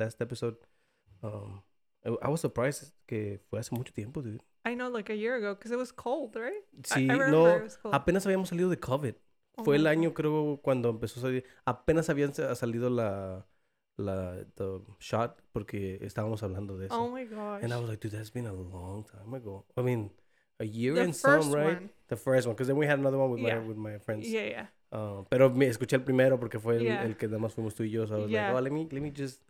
last episode. Um, I, I was surprised que fue hace mucho tiempo, dude. I know, like a year ago, because it was cold, right? I- Sí, I remember no, it was cold. apenas habíamos salido de COVID. Oh Fue el God. año, creo, cuando empezó a salir. Apenas habían sa- salido la, la the shot porque estábamos hablando de eso. Oh my gosh. and I was like, dude, that's been a long time ago. I mean, a year the and some, right? one. The first one, because then we had another one with Yeah. my with my friends. Yeah, yeah. Uh, pero me escuché el primero porque fue el, Yeah. el que nada más fuimos tú y yo. So I was Yeah. like, oh, let me, let me just,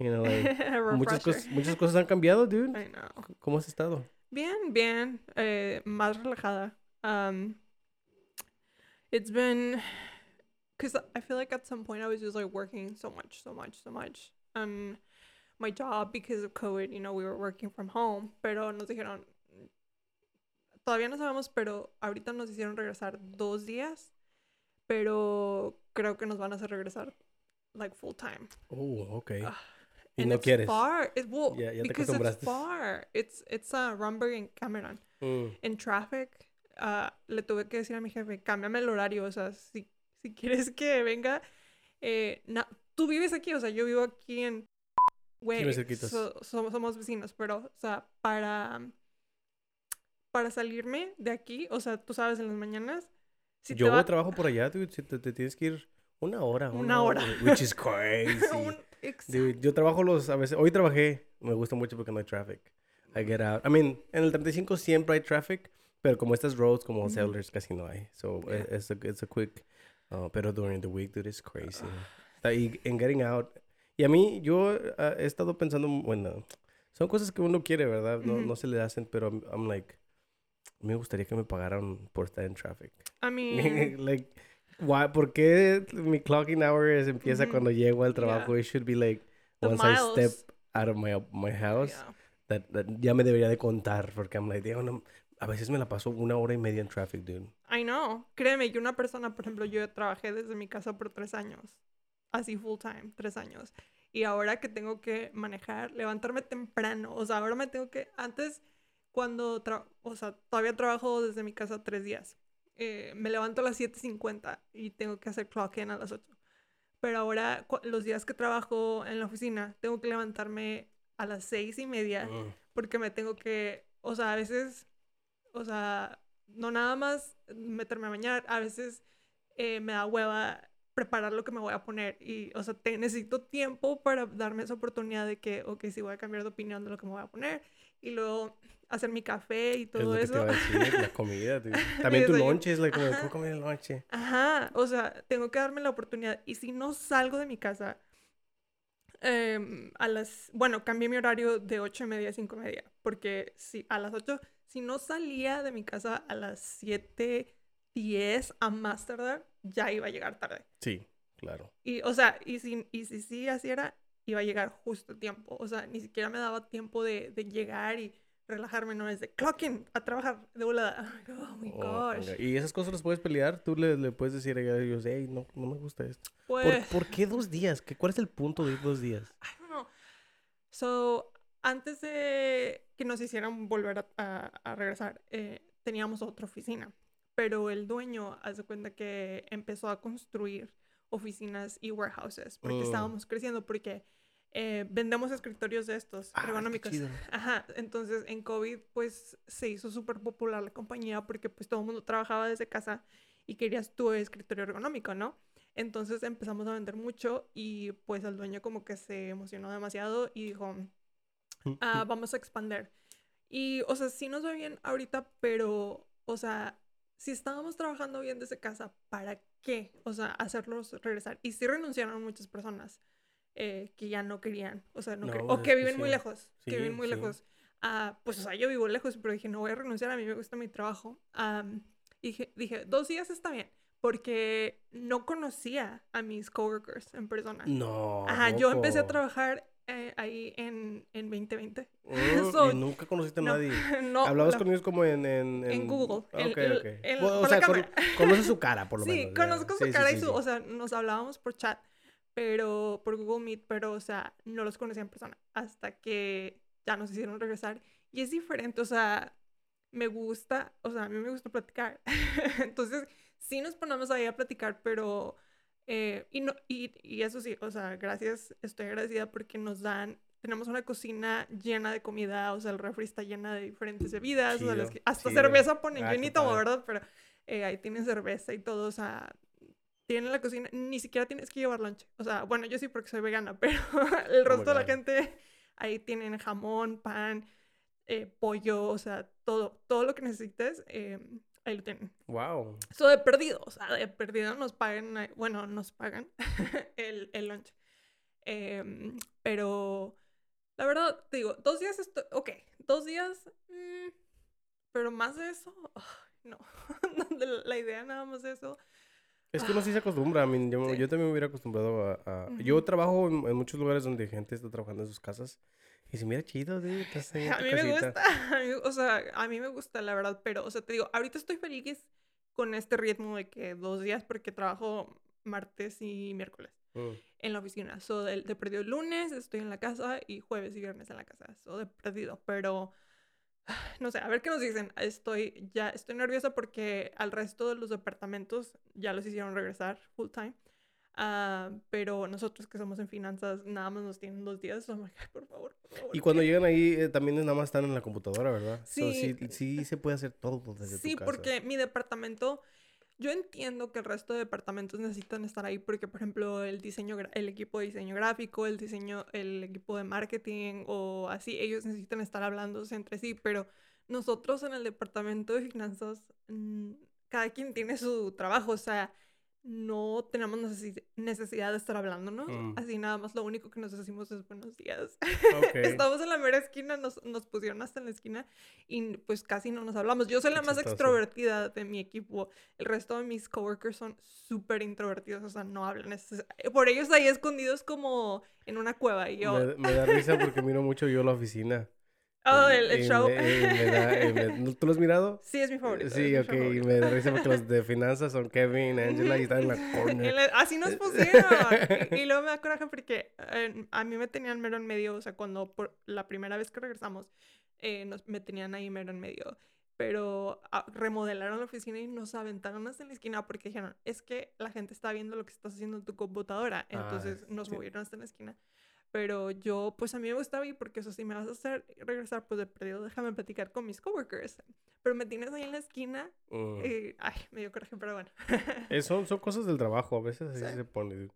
you know, like, A muchas, cosas, muchas cosas han cambiado, dude. I know. ¿Cómo has estado? Bien, bien. Eh, más relajada. Um, it's been because I feel like at some point I was just like working so much, so much, so much. And my job because of COVID, you know, we were working from home, pero nos dijeron todavía no sabemos, pero ahorita nos hicieron regresar dos días, pero creo que nos van a hacer regresar like full time. Oh, okay. Ah, y no quieres. far. It, well, Ya- ya te because it's acostumbraste. far. It's it's uh, Rumberg and Cameron. Mm. En traffic, ah, le tuve que decir a mi jefe, cámbiame el horario, o sea, si, si quieres que venga, eh, na- tú vives aquí, o sea, yo vivo aquí en... Güey, cerquitas. so- somos, vecinos, pero, o sea, para, para salirme de aquí, o sea, tú sabes, en las mañanas, si te yo va- trabajo por allá, dude. Si te, te tienes que ir una hora. Una hora. Which is crazy. un- exacto. Dude, yo trabajo los, a veces, hoy trabajé, me gusta mucho porque no hay traffic. I get out. I mean, en el 35 siempre hay traffic, pero como estas roads, como Ujú. settlers, casi no hay. So, Yeah. eh, it's, a, it's a quick, uh, pero during the week, dude, it's crazy. Está- Y en getting out. Y a mí, yo uh, he estado pensando, bueno, son cosas que uno quiere, ¿verdad? No, no se le hacen, pero I'm, I'm like, me gustaría que me pagaran por estar en traffic. I mean, like, why, ¿por qué mi clocking hours empieza Ujú. cuando llego al trabajo? It should be like, the once I miles. step out of my, my house, yeah. that, that ya me debería de contar, porque I'm like, "Dios, no, a veces me la paso una hora y media en traffic, dude. I know. Créeme que una persona, por ejemplo, yo trabajé desde mi casa por tres años. Así full time, tres años. Y ahora que tengo que manejar, levantarme temprano. O sea, ahora me tengo que. Antes, cuando. tra- O sea, todavía trabajo desde mi casa tres días. Eh, me levanto a las 7:50 y tengo que hacer clock in a las 8. Pero ahora, los días que trabajo en la oficina, tengo que levantarme a las seis y media Mm. porque me tengo que, o sea, a veces, o sea, no nada más meterme a bañar, a veces eh, me da hueva preparar lo que me voy a poner y, o sea, te- necesito tiempo para darme esa oportunidad de que, ok, sí voy a cambiar de opinión de lo que me voy a poner y luego hacer mi café y Es todo lo que te eso. iba a decir, la comida, dude. También tu lonche es like, como. ¿cómo comer el lonche? Ajá, o sea, tengo que darme la oportunidad. Y si no salgo de mi casa, em, a las, bueno, cambié mi horario de ocho y media a cinco y media, porque si a las 8, si no salía de mi casa a las 7, 10 a más tardar, ya iba a llegar tarde. Sí, claro. Y, o sea, y si, y si sí así era, iba a llegar justo a tiempo. O sea, ni siquiera me daba tiempo de, de llegar y relajarme, no es de clocking a trabajar de volada. Oh my Oh, gosh. venga. y esas cosas las puedes pelear. Tú le, le puedes decir a ellos, hey, no, no me gusta esto. ¿Por, Pues. por qué dos días? ¿Qué, ¿Cuál es el punto de ir dos días? I don't know. So, antes de que nos hicieran volver a, a- a regresar, eh, teníamos otra oficina. Pero el dueño hace cuenta que empezó a construir oficinas y warehouses porque Mm. estábamos creciendo, porque eh, vendemos escritorios de estos Ah, ergonómicos. Ajá, entonces en COVID pues se hizo súper popular la compañía porque pues todo el mundo trabajaba desde casa y querías tu escritorio ergonómico, ¿no? Entonces empezamos a vender mucho y pues el dueño como que se emocionó demasiado y dijo, ah, vamos a expander. Y, o sea, sí nos va bien ahorita, pero, o sea, si estábamos trabajando bien desde casa, ¿para qué? O sea, hacerlos regresar. Y sí renunciaron muchas personas eh, que ya no querían, o sea, no No, o que que viven muy sí. lejos, que Sí, viven muy sí. lejos. Ah, pues, o sea, yo vivo lejos, pero dije, no voy a renunciar, a mí me gusta mi trabajo. Am, y dije, dije, dos días está bien, porque no conocía a mis coworkers en persona. No. Ajá, yo empecé a loco. trabajar eh, ahí en, en 2020. Mm, So, y nunca conociste a no, nadie. no, Hablabas la- con ellos como en... En, en Google, Ah, en- ok, en- ok. en- Bueno, o la sea, con- conoces su cara, por lo sí, menos. ya. conozco su Sí, sí, cara sí, y su, sí. o sea, nos hablábamos por chat, pero por Google Meet, pero, o sea, no los conocía en persona hasta que ya nos hicieron regresar. Y es diferente, o sea, me gusta, o sea, a mí me gusta platicar. Entonces, sí nos ponemos ahí a platicar, pero Eh, y, no, y, y eso sí, o sea, gracias, estoy agradecida porque nos dan tenemos una cocina llena de comida, o sea, el refri está llena de diferentes bebidas, o sea, Chido, que- hasta chido. cerveza ponen, Ah, yo ni tomo. ¿verdad? Pero eh, ahí tienen cerveza y todo, o sea, tienen la cocina, ni siquiera tienes que llevar lunch, o sea, bueno, yo sí porque soy vegana, pero el resto de la gente, ahí tienen jamón, pan, eh, pollo, o sea, todo, todo lo que necesites, eh, ahí lo tienen. Wow. Eso de perdido, o sea, de perdido nos pagan, eh, bueno, nos pagan el, el lunch. Em, pero la verdad, te digo, dos días estoy, ok, dos días, mm, pero más de eso, no, la idea nada más de eso. Es que uno sí se acostumbra. Mean, yo, Sí. yo también me hubiera acostumbrado a... a- Yo Ujú. trabajo en, en muchos lugares donde gente está trabajando en sus casas. Y se mira chido, dude. Estás ahí en A tu mí me casita. gusta, a mí- o sea, a mí me gusta, la verdad, pero, o sea, te digo, ahorita estoy feliz con este ritmo de que dos días porque trabajo martes y miércoles. Mm. en la oficina. So, de, de perdido el lunes estoy en la casa y jueves y viernes en la casa. So, de perdido. Pero, no sé, a ver qué nos dicen. Estoy ya, estoy nerviosa porque al resto de los departamentos ya los hicieron regresar full time. Ah, pero nosotros que somos en finanzas, nada más nos tienen dos días. So, I'm like, "Ay, por favor, por favor. Y cuando llegan ahí, eh, también nada más están en la computadora, ¿verdad? So, Sí. sí, sí se puede hacer todo desde Sí, tu casa. porque mi departamento, yo entiendo que el resto de departamentos necesitan estar ahí porque, por ejemplo, el diseño, el equipo de diseño gráfico, el diseño, el equipo de marketing o así, ellos necesitan estar hablándose entre sí, pero nosotros en el departamento de finanzas, cada quien tiene su trabajo, o sea, no tenemos necesi- necesidad de estar hablándonos, Mm. así nada más lo único que nos decimos es buenos días. Ok. Estamos en la mera esquina, nos, nos pusieron hasta en la esquina y pues casi no nos hablamos. Yo soy la más extrovertida de mi equipo. El resto de mis coworkers son súper introvertidos, o sea, no hablan. Es- por ellos ahí escondidos como en una cueva y yo... Me, me da risa porque miro mucho yo la oficina. Oh, el, el show. me- me da- me- ¿Tú lo has mirado? sí, es mi favorito. es Sí, ok. Y favorito. me da risa porque los de finanzas son Kevin, Angela y están en la corner. le- así nos pusieron. y, y luego me da coraje porque eh, a mí me tenían mero en medio, o sea, cuando por la primera vez que regresamos, eh, nos, me tenían ahí mero en medio. Pero ah, remodelaron la oficina y nos aventaron hasta en la esquina porque dijeron, es que la gente está viendo lo que estás haciendo en tu computadora. Ah, Entonces nos sí. movieron hasta en la esquina. Pero yo, pues a mí me gustaba ir porque eso sí me vas a hacer regresar, pues de perdido, déjame platicar con mis coworkers. Pero me tienes ahí en la esquina Mm. y, ay, me dio coraje, pero bueno. Eh, son, cosas del trabajo, a veces así Sí. se pone.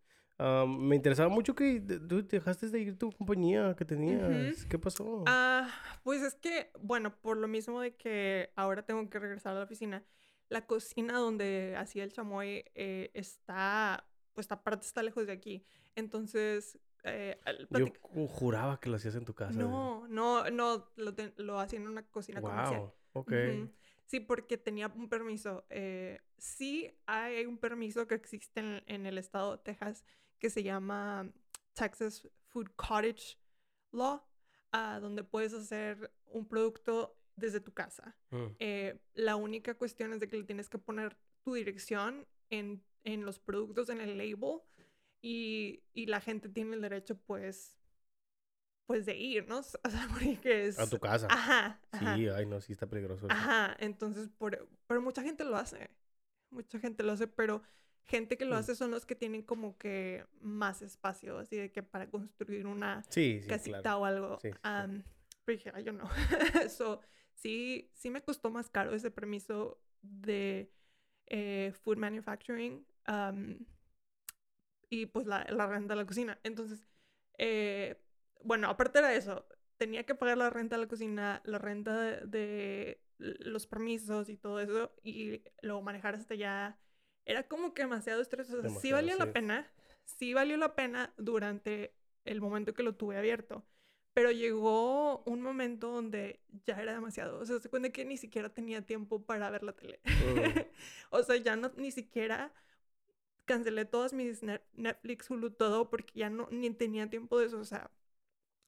me interesaba mucho que tú dejaste de ir tu compañía que tenías. ¿Qué pasó? Ah, pues es que, bueno, por lo mismo de que ahora tengo que regresar a la oficina, la cocina donde hacía el chamoy eh, está, pues aparte está lejos de aquí. Entonces, eh, Yo juraba que lo hacías en tu casa. no, no, no, lo, ten- lo hacía en una cocina comercial. Wow, ok. Ujú. Sí, porque tenía un permiso. eh, sí hay un permiso que existe en, en el estado de Texas que se llama Texas Food Cottage Law, ah, donde puedes hacer un producto desde tu casa. Mm. Eh, la única cuestión es de que le tienes que poner tu dirección en, en los productos, en el label, y, y la gente tiene el derecho, pues, pues de ir, ¿no? O sea, porque es... A tu casa. Ajá, ajá. Sí, ay, no, sí está peligroso. eso. Ajá, entonces, por, pero mucha gente lo hace. Mucha gente lo hace, pero gente que lo Mm. hace son los que tienen como que más espacio, así de que para construir una Sí, sí, casita claro. o algo. Sí, am, pero dije, "Ay, yo no. so, sí, sí me costó más caro ese permiso de eh, food manufacturing am, y pues la, la renta de la cocina. Entonces, eh, bueno, aparte de eso, tenía que pagar la renta de la cocina, la renta de, de los permisos y todo eso, y luego manejar hasta allá. Era como que demasiado estrés. O sea, sí Demasiado, valió sí. la pena. Sí valió la pena durante el momento que lo tuve abierto. Pero llegó un momento donde ya era demasiado. O sea, se cuenta que ni siquiera tenía tiempo para ver la tele. Mm. o sea, ya no, ni siquiera cancelé todas mis Net- Netflix, Hulu, todo, porque ya no, ni tenía tiempo de eso. O sea,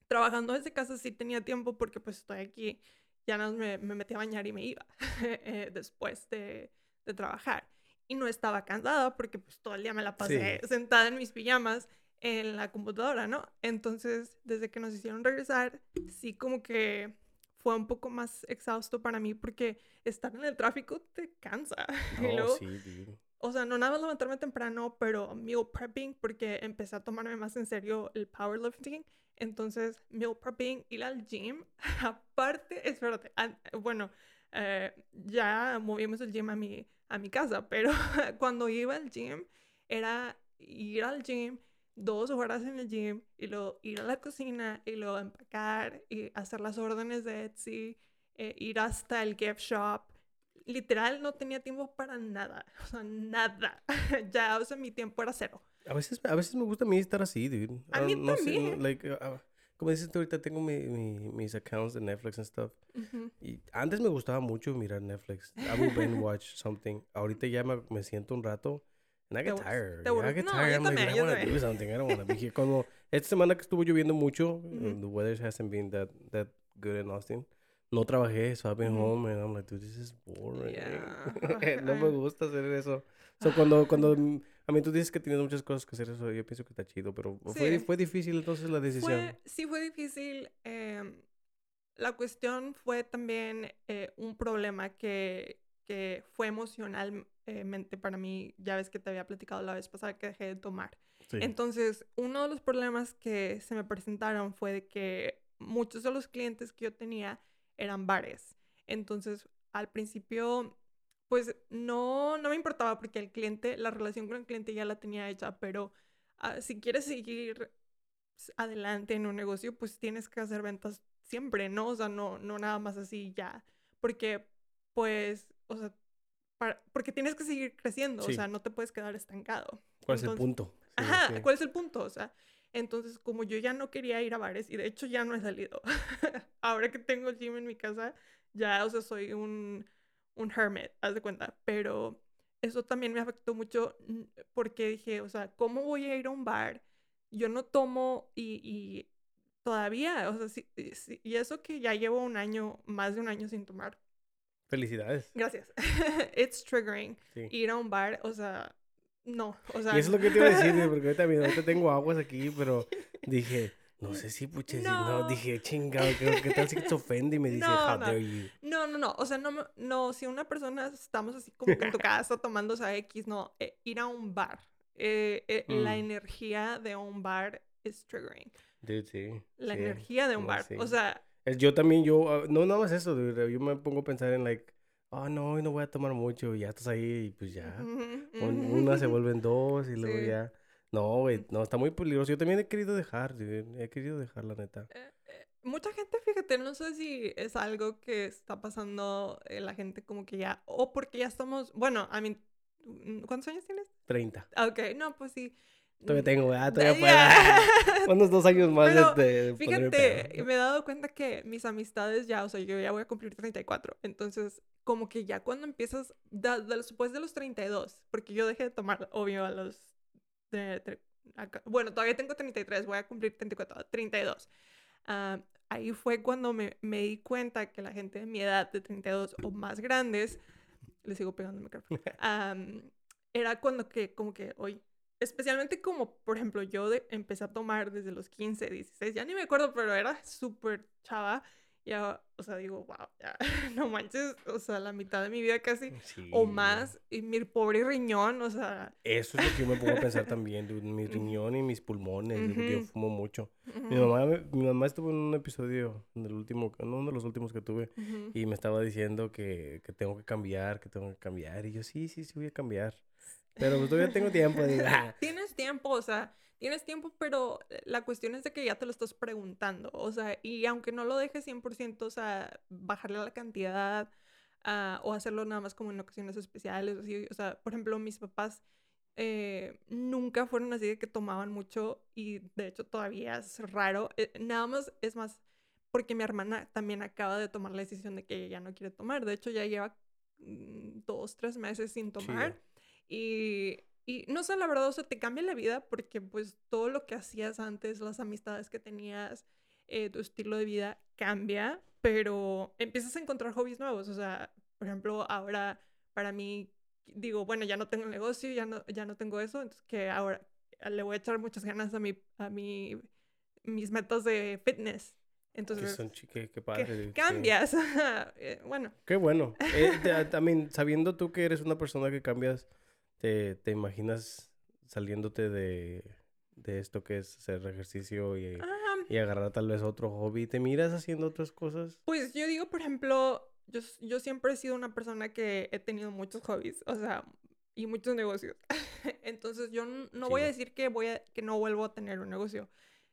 trabajando desde casa sí tenía tiempo porque pues estoy aquí. Ya no me, me metí a bañar y me iba eh, después de, de trabajar. Y no estaba cansada porque pues todo el día me la pasé sentada en mis pijamas en la computadora, ¿no? Entonces, desde que nos hicieron regresar, sí como que fue un poco más exhausto para mí porque estar en el tráfico te cansa. y No, luego, sí. O sea, no nada más levantarme temprano, pero meal prepping, porque empecé a tomarme más en serio el powerlifting. Entonces, meal prepping, ir al gym. Aparte, espérate, bueno, eh, ya movimos el gym a mi, a mi casa, pero cuando iba al gym, era ir al gym, dos horas en el gym, y luego ir a la cocina, y luego empacar, y hacer las órdenes de Etsy, eh, ir hasta el gift shop, literal no tenía tiempo para nada. O sea, nada. ya, o sea, mi tiempo era cero. A veces, a veces me gusta a mí estar así, dude. A mí no también. Sé, like, uh, como dices tú, ahorita tengo mi, mi, mis accounts de Netflix and stuff. Y antes me gustaba mucho mirar Netflix. I would binge watch something. Ahorita ya me, me siento un rato. And I get tired. I get no, tired. I'm también, like, I want to do something. I don't want to be here. Como esta semana que estuvo lloviendo mucho, the weather hasn't been that, that good in Austin no trabajé, so I've been home and I'm like, dude, this is boring. Yeah. no me gusta hacer eso. So, cuando, cuando, a mí tú dices que tienes muchas cosas que hacer, eso yo pienso que está chido, pero fue, fue difícil entonces la decisión. Fue, sí, fue difícil. Eh, la cuestión fue también eh, un problema que, que fue emocionalmente para mí. Ya ves que te había platicado la vez pasada que dejé de tomar. Sí. Entonces, uno de los problemas que se me presentaron fue de que muchos de los clientes que yo tenía eran bares. Entonces, al principio, pues no, no me importaba porque el cliente, la relación con el cliente ya la tenía hecha, pero uh, si quieres seguir adelante en un negocio, pues tienes que hacer ventas siempre, ¿no? O sea, no, no nada más así ya. Porque, pues, o sea, para, porque tienes que seguir creciendo, Sí. o sea, no te puedes quedar estancado. ¿Cuál es el Entonces- punto? Sí, Ajá, sí. ¿cuál es el punto? O sea, entonces como yo ya no quería ir a bares y de hecho ya no he salido. Ahora que tengo el gym en mi casa, ya, o sea, soy un, un hermit, haz de cuenta. Pero eso también me afectó mucho mm, porque dije, o sea, ¿cómo voy a ir a un bar? Yo no tomo y, y todavía, o sea, sí- sí- y eso que ya llevo un año, más de un año sin tomar. Felicidades. Gracias. It's triggering. Sí. Ir a un bar, o sea, no, o sea... Y eso es lo que te iba a decir, porque ahorita, mira, ahorita tengo aguas aquí, pero dije, no sé si puche, si no, No. dije, chingado, ¿qué, qué tal si se ofende y me dice, No, how no. dare you? No, no, no. O sea, no, no, si una persona estamos así como que en tu casa tomando a X, no, eh, ir a un bar. Eh, eh, La Mm. energía de un bar es triggering. Dude, sí. La sí, energía de un bar. sí. O sea, Yo también, yo, ah, no nada más eso, dude, yo me pongo a pensar en, like, oh, no, hoy no voy a tomar mucho, y ya estás ahí, y pues ya. una se vuelven dos, y luego Sí. ya. No, güey, no, está muy peligroso. Yo también he querido dejar, he querido dejar, la neta. Eh, eh, Mucha gente, fíjate, no sé si es algo que está pasando eh, la gente como que ya, o porque ya estamos, bueno, a mí, ¿cuántos años tienes? 30. Ah, Ok, no, pues sí. Todavía tengo, ah, todavía puedo. Unos dos años más Pero, ponerme Fíjate, me he dado cuenta que mis amistades ya, o sea, yo ya voy a cumplir 34. Entonces, como que ya cuando empiezas, da- de- después de los 32, porque yo dejé de tomar, obvio, a los... de- de- acá- bueno, todavía tengo 33, voy a cumplir 34, 32. Ah, ahí fue cuando me, me di cuenta que la gente de mi edad, de 32 o más grandes, le sigo pegando el micrófono, am, era cuando que, como que, hoy especialmente como, por ejemplo, yo de- empecé a tomar desde los 15, 16, ya ni me acuerdo, pero era súper chava. Ya, o sea, digo, wow, ya, no manches, o sea, la mitad de mi vida casi, Sí, o más, y mi pobre riñón, o sea, Eso es lo que yo me pongo a pensar también, dude, mi riñón y mis pulmones, dude, porque yo fumo mucho. Mi ujú, mamá, me- mi mamá estuvo en un episodio, en el último, en uno de los últimos que tuve, y me estaba diciendo que, que tengo que cambiar, que tengo que cambiar, y yo, sí, sí, sí voy a cambiar. Pero pues todavía tengo tiempo, digo, ah, Tienes tiempo, o sea, tienes tiempo, pero eh, la cuestión es de que ya te lo estás preguntando, o sea, y aunque no lo dejes 100%, o sea, bajarle la cantidad ah, o hacerlo nada más como en ocasiones especiales, o, así, o sea, por ejemplo, mis papás eh, nunca fueron así de que tomaban mucho y de hecho todavía es raro, eh, nada más, es más, porque mi hermana también acaba de tomar la decisión de que ella ya no quiere tomar, de hecho ya lleva mm, dos, tres meses sin tomar. chido. Y, y no sé, la verdad, o sea, te cambia la vida porque pues todo lo que hacías antes, las amistades que tenías, eh, tu estilo de vida cambia, pero empiezas a encontrar hobbies nuevos. O sea, por ejemplo, ahora para mí, digo, bueno, ya no tengo el negocio, ya no, ya no tengo eso, entonces que ahora le voy a echar muchas ganas a mi, a mi, mis metas de fitness. Que Entonces, son qué padre, cambias. Eh, bueno, Qué bueno. Eh, también, sabiendo tú que eres una persona que cambias te, te imaginas saliéndote de, de esto que es hacer ejercicio y, Ah, y agarrar tal vez otro hobby? ¿Te miras haciendo otras cosas? Pues yo digo, por ejemplo, yo, yo siempre he sido una persona que he tenido muchos hobbies, o sea, y muchos negocios. Entonces yo no voy a decir que voy a, que no vuelvo a tener un negocio.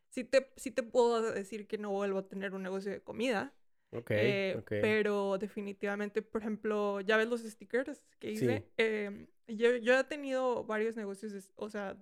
Sí te, sí te puedo decir que no vuelvo a tener un negocio de comida, Ok, eh, ok. pero definitivamente, por ejemplo, ya ves los stickers que hice. Sí. Em, yo, yo he tenido varios negocios, de- o sea,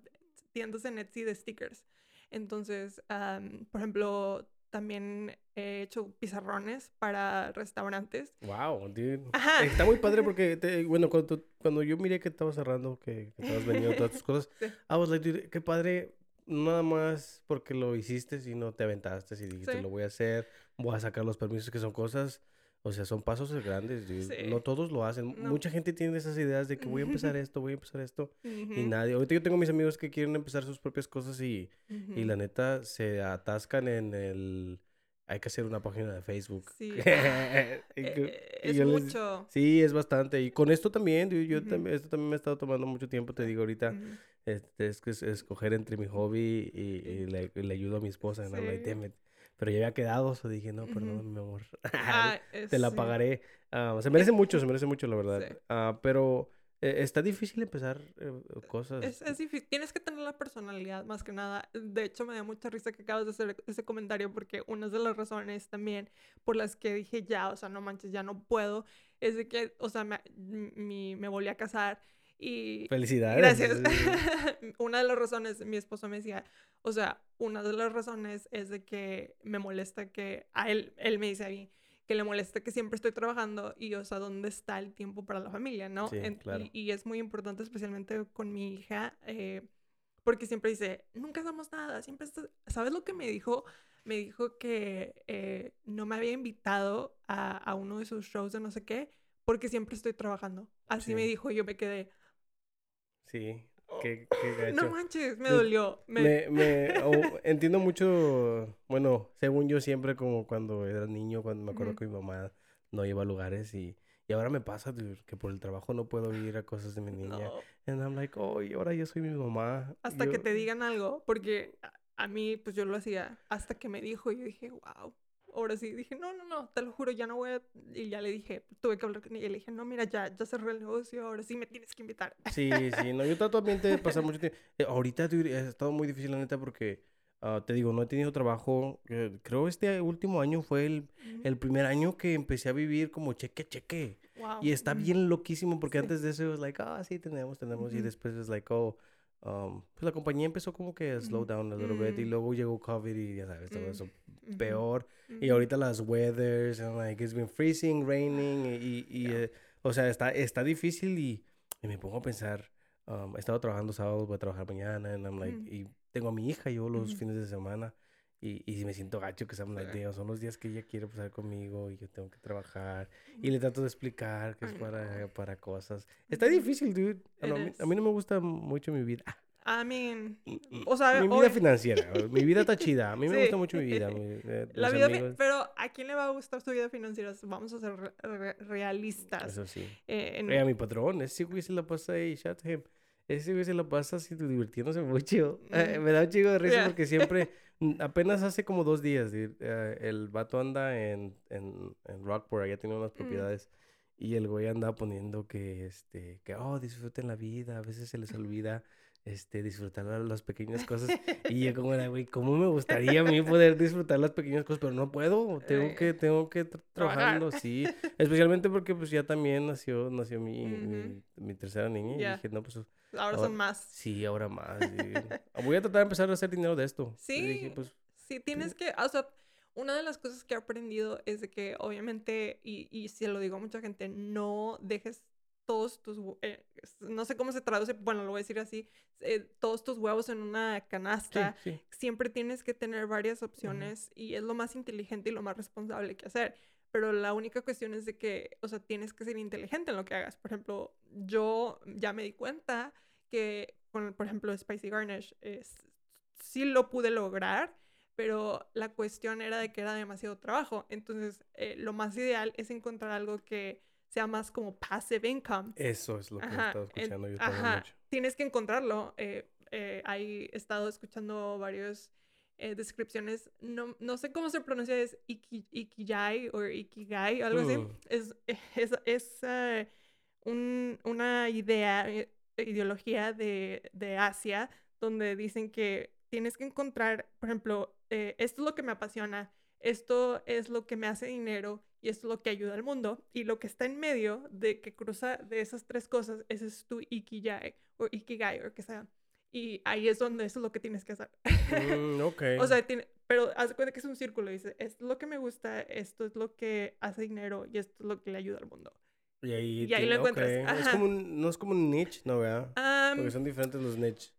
tiendas en Etsy de stickers. Entonces, am, por ejemplo, también he hecho pizarrones para restaurantes. Wow, dude. Ajá. Está muy padre porque, te- bueno, cuando, cuando yo miré que estabas cerrando, que, que estabas vendiendo todas tus cosas, Sí. I was like, dude, qué padre, nada más porque lo hiciste, sino te aventaste y dijiste, Sí. lo voy a hacer, voy a sacar los permisos, que son cosas, o sea, son pasos grandes. Sí. No todos lo hacen. No. Mucha gente tiene esas ideas de que voy a empezar esto, voy a empezar esto, y nadie. Ahorita yo tengo mis amigos que quieren empezar sus propias cosas y, y ujú. la neta se atascan en el... Hay que hacer una página de Facebook. Sí. Y Eh, eh, y es yo les- mucho. Sí, es bastante. Y con esto también, dude, yo Ujú. también, esto también me ha estado tomando mucho tiempo, te digo ahorita. Ujú. Este, es que es escoger entre mi hobby y, y le, y le ayudo a mi esposa. Sí. "Damn it". Pero ya había quedado, so dije, no, Ujú. perdóname, mi amor. Ah, Te la sí. pagaré. Ah, se merece mucho, se merece mucho, la verdad. Sí. Ah, pero eh, está difícil empezar eh, cosas. Es, es difícil. Tienes que tener la personalidad más que nada. De hecho, me da mucha risa que acabas de hacer ese comentario porque una de las razones también por las que dije ya, o sea, no manches, ya no puedo, es de que, o sea, me, mi- me volví a casar y... Felicidades. Gracias. una de las razones, mi esposo me decía, o sea, una de las razones es de que me molesta que a él, él me dice a mí, que le molesta que siempre estoy trabajando y, o sea, ¿dónde está el tiempo para la familia, no? Sí, En- claro. y, y es muy importante, especialmente con mi hija, eh, porque siempre dice, nunca hacemos nada, siempre estás... ¿Sabes lo que me dijo? Me dijo que eh, no me había invitado a, a uno de sus shows de no sé qué, porque siempre estoy trabajando. Así me dijo y yo me quedé, Sí, qué, qué gacho. no manches, me dolió. Me... Me, me- o- entiendo mucho, bueno, según yo siempre como cuando era niño, cuando me acuerdo que mi mamá no iba a lugares y, y ahora me pasa dude, que por el trabajo no puedo ir a cosas de mi niña. No, And I'm like, oh, y ahora yo soy mi mamá. hasta que te digan algo, porque a, a mí, pues yo lo hacía hasta que me dijo y yo dije, wow. Ahora sí, dije, no, no, no, te lo juro, ya no voy a... Y ya le dije, tuve que hablar con ella y le dije, no, mira, ya, ya cerré el negocio, ahora sí me tienes que invitar. Sí, sí, no, yo trato también de pasar mucho tiempo. eh, ahorita ha estado muy difícil, la neta, porque ah, te digo, no he tenido trabajo. eh, creo este último año fue el, Ujú. el primer año que empecé a vivir como cheque, cheque. Wow. Y está bien loquísimo porque Sí. antes de eso es like, ah, sí, tenemos, tenemos. Y Ujú. después es like, oh, um, pues la compañía empezó como que a slow down a little bit. Y Mm. luego llegó COVID y ya sabes, todo Mm, eso peor. Y ujú. ahorita las weathers, and like, it's been freezing, raining. Y, y, y, Yeah. eh, o sea, está, está difícil y, y me pongo a pensar, um, he estado trabajando sábado, voy a trabajar mañana. And I'm like, y tengo a mi hija yo los fines de semana. Y, y me siento gacho que I'm like, Sí. "Damn, son los días que ella quiere pasar conmigo y yo tengo que trabajar. Y le trato de explicar que es para, para cosas. Está difícil, dude. Ah, no, a, mí, a no me gusta mucho mi vida. I mean, Mm, mm, o sea, mi vida obvio- financiera. mi vida está chida. A mí me Sí. gusta mucho mi vida. mi- eh, la vida, amigos, pero ¿a quién le va a gustar su vida financiera? Vamos a ser re- re- realistas. Eso sí. Eh, en- a mi patrón, ese güey se la pasa ahí, shut him. Ese güey se la pasa así divirtiéndose mucho. Eh, Mm. me da un chico de risa Yeah. porque siempre, apenas hace como dos días, dude, eh, el vato anda en, en, en Rockport, allá tiene unas Mm. propiedades. Y el güey anda poniendo que, este, que, oh, disfruten la vida. A veces se les olvida, este, disfrutar la- las pequeñas cosas. Y yo como era, güey, ¿cómo me gustaría a mí poder disfrutar las pequeñas cosas? Pero no puedo, tengo Eh, que, tengo que tra- trabajar. trabajando, sí. Especialmente porque pues ya también nació, nació mi, Ujú. mi, mi tercera niña. Y dije, no, pues ahora ahora- son más. sí, ahora más. Voy a tratar de empezar a hacer dinero de esto. Sí, dije, pues, sí, tienes que, o sea, una de las cosas que he aprendido es de que obviamente, y, y se lo digo a mucha gente, no dejes todos tus, eh, no sé cómo se traduce, bueno, lo voy a decir así, eh, todos tus huevos en una sí, canasta. sí. Siempre tienes que tener varias opciones y es lo más inteligente y lo más responsable que hacer. Pero la única cuestión es de que, o sea, tienes que ser inteligente en lo que hagas. Por ejemplo, yo ya me di cuenta que, con, por ejemplo, Spicy Garnish, es, sí lo pude lograr, pero la cuestión era de que era demasiado trabajo. Entonces, eh, lo más ideal es encontrar algo que sea más como passive income. Eso es lo que he estado escuchando yo también mucho. Tienes que encontrarlo. Eh, eh, he estado escuchando varias eh, descripciones. No, no sé cómo se pronuncia, es iki, Ikijai o Ikigai, algo así. Hmm. Es, es, es eh, un, una idea, ideología de, de Asia, donde dicen que tienes que encontrar, por ejemplo, esto es lo que me apasiona, esto es lo que me hace dinero y esto es lo que ayuda al mundo. Y lo que está en medio de que cruza de esas tres cosas, ese es tu ikigai o ikigai o que sea. Y ahí es donde eso es lo que tienes que hacer. Mm, ok. o sea, tiene, pero haz cuenta que es un círculo. Dice, es lo que me gusta, esto es lo que hace dinero y esto es lo que le ayuda al mundo. Y ahí, y ahí lo encuentras. Es como no es como un niche, ¿no? ¿verdad? Porque son diferentes los niches.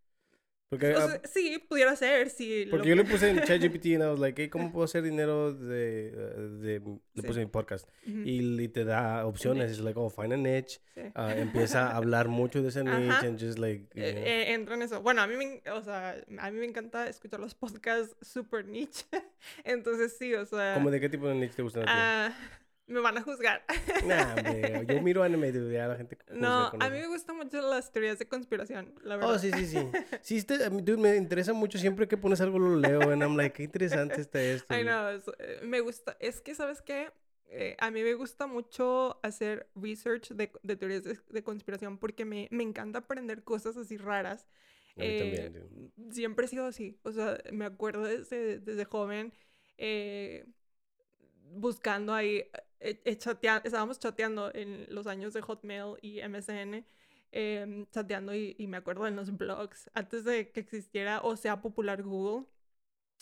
Porque, ah, sí, pudiera ser, sí. Porque yo le puse en ChatGPT y I was like, ¿cómo puedo hacer dinero de... de le puse mi podcast. y, te da opciones. Es like, oh, find a niche. Ah, empieza a hablar mucho de ese niche and just like... Eh, eh, entra en eso. Bueno, a mí, me, o sea, a mí me encanta escuchar los podcasts super niche. Entonces sí, o sea... ¿Cómo de qué tipo de niche te gusta? Ah me van a juzgar. Nah, hombre, yo miro anime y a la gente No, a mí me gustan mucho las teorías de conspiración, la oh, verdad. Oh, sí, sí, sí. Sí, este, dude, me interesa mucho siempre que pones algo lo leo, and I'm like, qué interesante está esto. I know, eh, me gusta, es que, ¿sabes qué? Eh, a mí me gusta mucho hacer research de, de teorías de, conspiración porque me, me, encanta aprender cosas así raras. A mí también, eh, Siempre he sido así, o sea, me acuerdo desde, desde joven buscando ahí eh, eh, estábamos chateando en los años de Hotmail y MSN, em, chateando y, me acuerdo en los blogs, antes de que existiera o sea popular Google,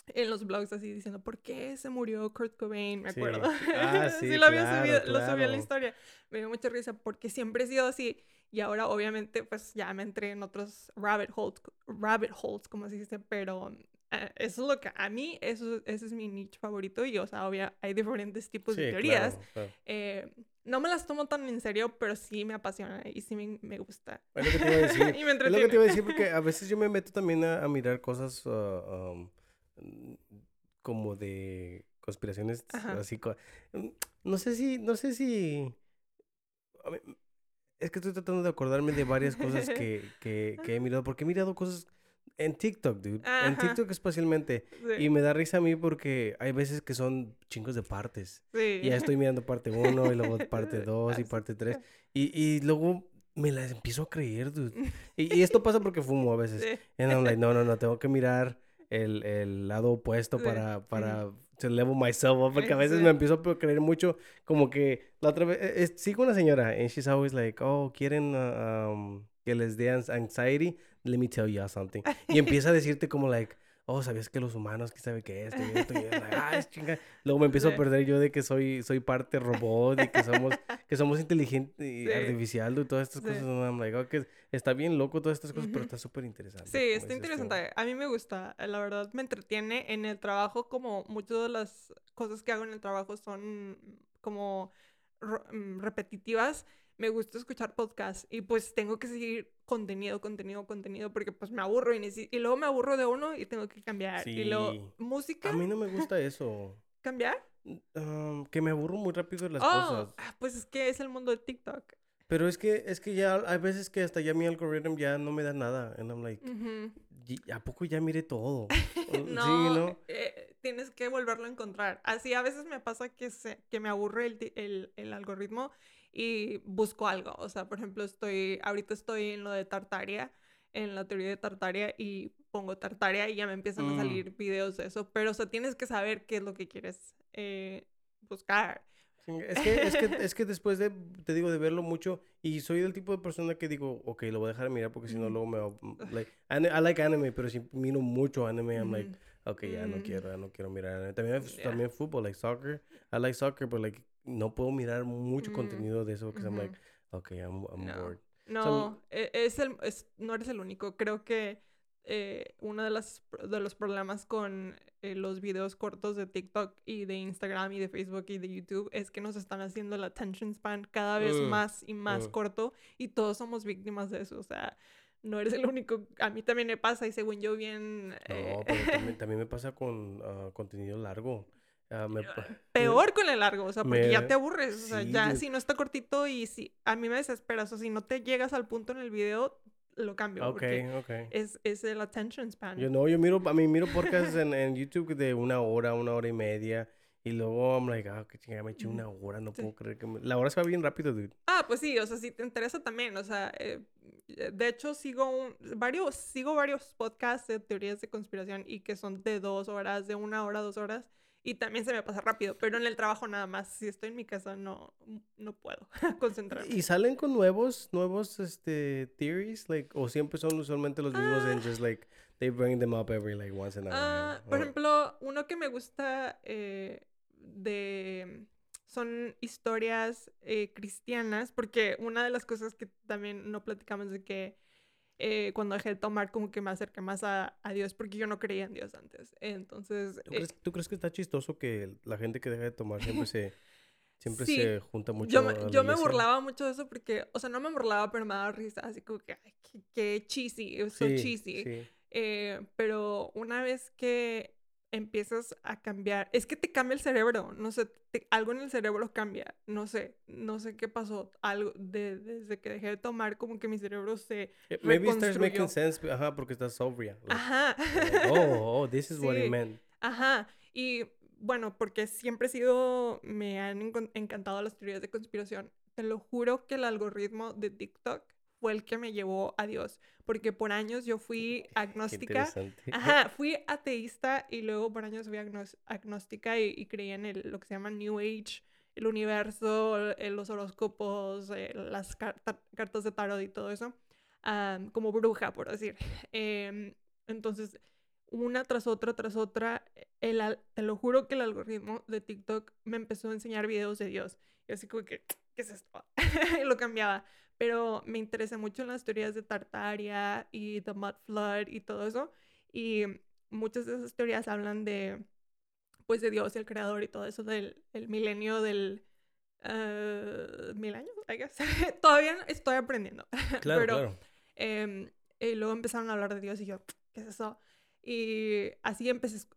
en los blogs así diciendo, ¿por qué se murió Kurt Cobain? Me acuerdo. Ah, sí, lo había subido, lo subí en la historia. Me dio mucha risa porque siempre he sido así. Y ahora, obviamente, pues ya me entré en otros rabbit holes, rabbit holes, como se dice, pero eh, eso es lo que a mí, eso, ese es mi nicho favorito y, o sea, obvia, hay diferentes tipos de teorías. Eh, no me las tomo tan en serio, pero sí me apasiona y sí me, me gusta. Es lo que te iba a decir. y me es lo que te iba a decir porque a veces yo me meto también a, mirar cosas uh, um, como de conspiraciones así. Mm, no sé si, no sé si... Es que estoy tratando de acordarme de varias cosas que, que, que he mirado, porque he mirado cosas en TikTok, dude. En TikTok especialmente. Y me da risa a mí porque hay veces que son chingos de partes. Y ya estoy mirando parte 1 y luego parte 2 y parte 3. Y, y luego me las empiezo a creer, dude. Y, y esto pasa porque fumo a veces. Y I'm like, no, no, no, tengo que mirar el, el lado opuesto para, para to level myself up. Porque a veces me empiezo a creer mucho. Como que la otra vez, e, es, sigo una señora and she's always like, oh, quieren uh, um, que les dé anxiety let me tell you something. Y empieza a decirte como, like, oh, ¿sabías que los humanos, qué sabe qué es? esto, y ah, chinga. Luego me empiezo a perder yo de que soy, soy parte robot y que somos, que somos inteligentes y artificial y todas estas cosas. I'm like, okay, está bien loco todas estas cosas, pero está súper interesante. Sí, está interesante. A mí me gusta, la verdad me entretiene en el trabajo como muchas de las cosas que hago en el trabajo son como mm, repetitivas me gusta escuchar podcasts y pues tengo que seguir contenido, contenido, contenido porque pues me aburro y, y luego me aburro de uno y tengo que cambiar. Y luego, música. A mí no me gusta eso. ¿Cambiar? Um, que me aburro muy rápido de las oh, cosas. Ah, pues es que es el mundo de TikTok. Pero es que, es que ya hay veces que hasta ya mi algoritmo ya no me da nada. And I'm like, ¿a poco ya miré todo? no, sí, ¿no? Eh, tienes que volverlo a encontrar. Así a veces me pasa que, se, que me aburre el, el, el algoritmo y busco algo. O sea, por ejemplo, estoy, ahorita estoy en lo de Tartaria, en la teoría de Tartaria y pongo Tartaria y ya me empiezan a mm. salir videos de eso. Pero, o sea, tienes que saber qué es lo que quieres eh, buscar. es, que, es, que, es que después de, te digo, de verlo mucho, y soy del tipo de persona que digo, ok, lo voy a dejar de mirar porque si no luego me va, like, I like anime, pero si miro mucho anime, I'm like, ok, ya no quiero, ya no quiero mirar anime. También, también fútbol, like soccer, I like soccer, but like, no puedo mirar mucho mm, contenido de eso porque I'm like, okay, I'm, I'm no. bored. No, e, es el, es, no eres el único. Creo que eh, uno de, las, de los problemas con eh, los videos cortos de TikTok y de Instagram y de Facebook y de YouTube es que nos están haciendo el attention span cada vez más y más corto y todos somos víctimas de eso. O sea, no eres el único. A mí también me pasa y según yo bien... No, pero también, también me pasa con uh, contenido largo. Ah, me- Peor con el largo, o sea, porque ya Me- te aburres. O sea, sí, ya dude. si no está cortito y si a mí me desespera. O sea, si no te llegas al punto en el video, lo cambio. Ok, Porque ok. es, es el attention span. Yo no, yo miro, a mí miro podcasts en, en YouTube de una hora, una hora y media. Y luego I'm like, ah, qué chingada, me eché una hora, no Sí. puedo creer que me... La hora se va bien rápido, dude. Ah, pues sí, o sea, si te interesa también, o sea, eh, de hecho sigo un, varios, sigo varios podcasts de teorías de conspiración y que son de dos horas, de una hora, dos horas, y también se me pasa rápido, pero en el trabajo nada más, si estoy en mi casa no, no puedo concentrarme. ¿Y salen con nuevos, nuevos, este, theories? Like, o siempre son usualmente los mismos and Ah. just like, they bring them up every like once in a Ah, while. por or- ejemplo, uno que me gusta eh, de son historias eh, cristianas, porque una de las cosas que también no platicamos de que eh, cuando dejé de tomar como que me acerqué más a, a Dios, porque yo no creía en Dios antes. Entonces, ¿Tú eh, crees, tú crees que está chistoso que la gente que deja de tomar siempre se, siempre Sí. se junta mucho yo, a me, yo me burlaba mucho de eso porque, o sea, no me burlaba, pero me daba risa, así como que, ay, qué, qué cheesy, so Sí, cheesy. sí. Eh, pero una vez que empiezas a cambiar, es que te cambia el cerebro, no sé, te- algo en el cerebro cambia, no sé, no sé qué pasó, algo de- desde que dejé de tomar, como que mi cerebro se... Eh, Maybe it starts making sense, ajá, porque estás sobria. like, Ajá. like, oh, oh, this is what it meant. Ajá. Y bueno, porque siempre he sido, me han encantado las teorías de conspiración. Te lo juro que el algoritmo de TikTok fue el que me llevó a Dios. Porque por años yo fui agnóstica. Ajá, fui ateísta y luego por años fui agnóstica y, y creía en el, lo que se llama New Age, el universo, eh, los horóscopos, eh, las carta- cartas de tarot y todo eso, am, como bruja, por decir. Em, entonces, una tras otra, tras otra, el, te lo juro que el algoritmo de TikTok me empezó a enseñar videos de Dios. Y así como que, ¿qué es esto? y lo cambiaba. Pero me interesé mucho en las teorías de Tartaria y The Mud Flood y todo eso. Y muchas de esas teorías hablan de, pues, de Dios, el creador y todo eso del el milenio del... eh, mil años, I guess. Todavía estoy aprendiendo. Claro, pero, claro. Em, y luego empezaron a hablar de Dios y yo, ¿qué es eso? Y así empecé es-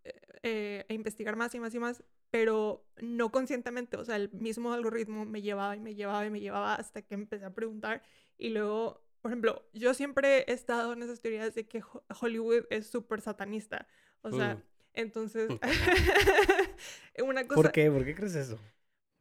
eh, a investigar más y más y más, pero no conscientemente, o sea, el mismo algoritmo me llevaba y me llevaba y me llevaba hasta que empecé a preguntar y luego, por ejemplo, yo siempre he estado en esas teorías de que Ho- Hollywood es súper satanista, o sea, Mm. entonces, una cosa, ¿Por qué? ¿Por qué crees eso?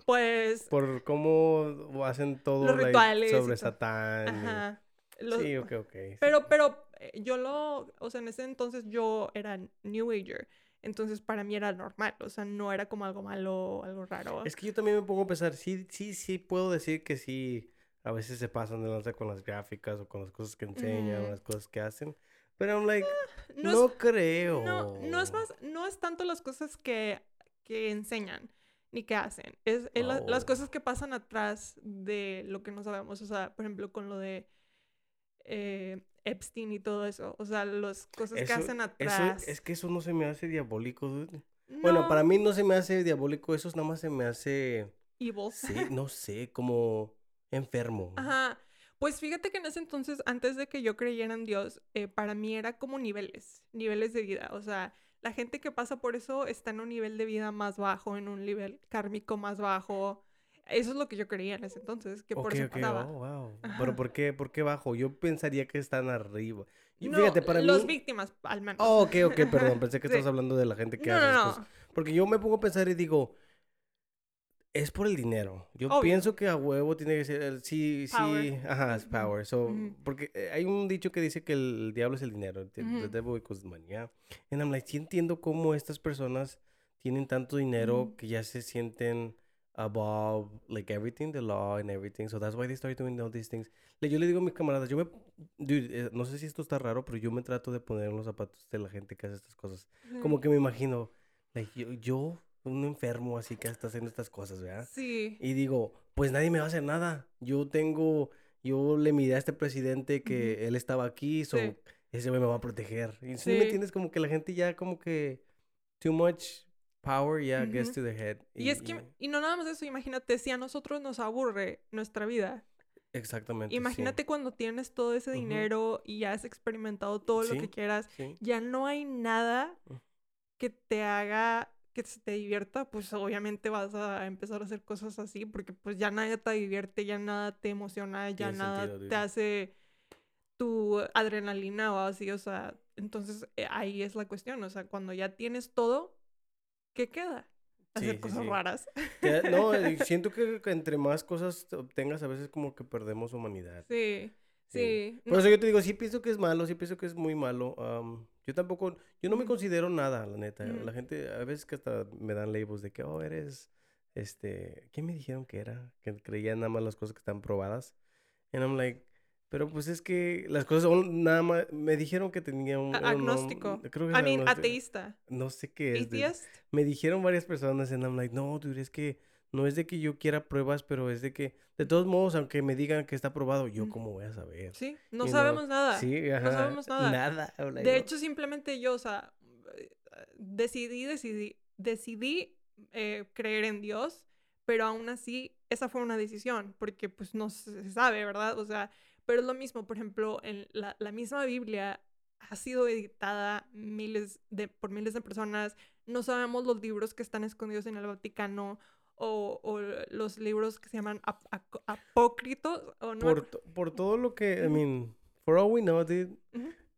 pues, Por cómo hacen todo Los rituales sobre. Satán. ajá, los- Sí, ok, ok. sí. Pero, pero eh, yo lo, o sea, en ese entonces yo era New Ager, entonces para mí era normal, o sea, no era como algo malo algo raro. Es que yo también me pongo a pensar, sí, sí, sí puedo decir que sí, a veces se pasan de lanza con las gráficas o con las cosas que enseñan o Mm. las cosas que hacen. Pero I'm like, no, no, es, creo. no, no es más, no es tanto las cosas que, que enseñan ni que hacen, es, es la- las Oh. cosas que pasan atrás de lo que no sabemos, o sea, por ejemplo, con lo de eh, Epstein y todo eso, o sea, las cosas que hacen Eso, atrás. es que eso no se me hace diabólico, dude. Bueno, No, para mí no se me hace diabólico, eso nada más se me hace, evil. sí, no sé, como enfermo. Ajá. Pues fíjate que en ese entonces, antes de que yo creyera en Dios, eh, para mí era como niveles, niveles de vida. O sea, la gente que pasa por eso está en un nivel de vida más bajo, en un nivel kármico más bajo. Eso es lo que yo creía en ese entonces, que por Ok, eso ok, pasaba. oh, wow. Pero ¿por qué, por qué bajo? Yo pensaría que están arriba. Y No, fíjate, para los mí... víctimas, al menos. Oh, ok, ok, perdón, pensé que Sí. estabas hablando de la gente que No, hace no, cosas. Porque yo me pongo a pensar y digo, es por el dinero. Yo Obvio. pienso que a huevo tiene que ser, el- sí, Power. sí, ajá, es power. So, ujú. porque eh, hay un dicho que dice que el, diablo es el dinero. The, the Ujú. devil equals money, yeah. And I'm like, sí entiendo cómo estas personas tienen tanto dinero Ujú. que ya se sienten above, like, everything, the law and everything. So that's why they start doing all these things. Le- Yo le digo a mis camaradas, yo me, dude, eh, no sé si esto está raro, pero yo me trato de poner en los zapatos de la gente que hace estas cosas. Como Ujú. que me imagino, like, yo, yo, un enfermo así que está haciendo estas cosas, ¿verdad? Sí. Y digo, pues nadie me va a hacer nada. Yo tengo, yo le miré a este presidente que él estaba aquí, so Sí. ese güey me va a proteger. Y si me Sí. entiendes, como que la gente ya como que too much power ya gets Ujú. to the head. Y es que, y no nada más eso, imagínate, si a nosotros nos aburre nuestra vida, exactamente. sí, Imagínate cuando tienes todo ese dinero y ya has experimentado todo lo Sí. que quieras, sí. ya no hay nada Mm. que te haga que te divierta, pues obviamente vas a empezar a hacer cosas así, porque pues ya nada te divierte, ya nada te emociona, ya nada te hace tu adrenalina o así, o sea, entonces eh, ahí es la cuestión, o sea, cuando ya tienes todo, ¿qué queda? Hacer cosas raras. no, siento que entre más cosas obtengas, a veces como que perdemos humanidad. Sí. Sí. Por eso yo te digo, sí pienso que es malo, sí pienso que es muy malo. yo tampoco, yo no me considero nada, la neta. La gente, a veces que hasta me dan labels de que, oh, eres, este, ¿qué me dijeron que era? Que creían nada más las cosas que están probadas. And I'm like, pero pues es que las cosas nada más, me dijeron que tenía un... agnóstico. creo que I mean, ateísta. No sé qué es. me dijeron varias personas and I'm like, no, dude, es que no es de que yo quiera pruebas, pero es de que, de todos modos, aunque me digan que está probado, yo cómo voy a saber. Sí, no sabemos nada. Sí, ajá, No sabemos nada. Nada. De hecho, simplemente yo, o sea, decidí, decidí, decidí eh, creer en Dios, pero aún así, esa fue una decisión, porque pues no se sabe, ¿verdad? O sea, pero es lo mismo, por ejemplo, en la, la misma Biblia ha sido editada miles de, por miles de personas, no sabemos los libros que están escondidos en el Vaticano, o, los libros que se llaman apócritos. ¿o no? por, por, todo lo que, I mean, for all we know,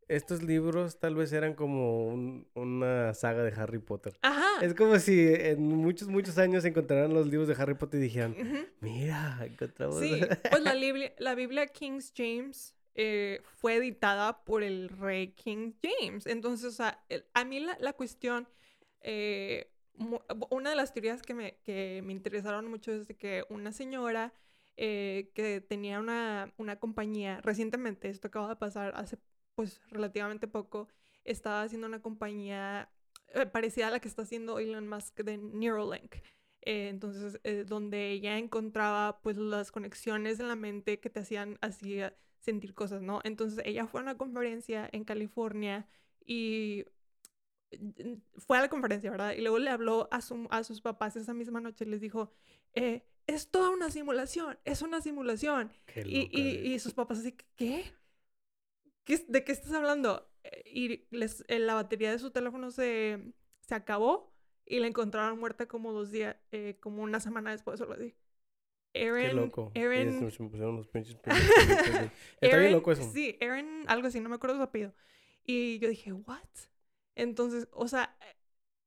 estos libros tal vez eran como una saga de Harry Potter. Ajá. Es como si en muchos, muchos años encontraran los libros de Harry Potter y dijeran, mira, encontramos... Sí, pues la Biblia, la Biblia King James eh, fue editada por el rey King James. Entonces, o sea, a mí la, la cuestión... Eh, una de las teorías que me, que me interesaron mucho es de que una señora eh, que tenía una, una, compañía, recientemente, esto acaba de pasar hace pues relativamente poco, estaba haciendo una compañía eh, parecida a la que está haciendo Elon Musk de Neuralink. Eh, entonces, donde ella encontraba pues las conexiones en la mente que te hacían así sentir cosas, ¿no? Entonces, ella fue a una conferencia en California y fue a la conferencia, ¿verdad? Y luego le habló a, a sus papás esa misma noche y les dijo, eh, es toda una simulación, es una simulación. Y, y, sus papás así, ¿qué? ¿Qué? ¿De qué estás hablando? Eh, y les, eh, la batería de su teléfono se, se acabó y la encontraron muerta como dos días, como una semana después o algo así. Aaron, Qué loco. Aaron, Está bien loco eso. Sí, Aaron, algo así, no me acuerdo su apellido. Y yo dije, ¿what? Entonces, o sea,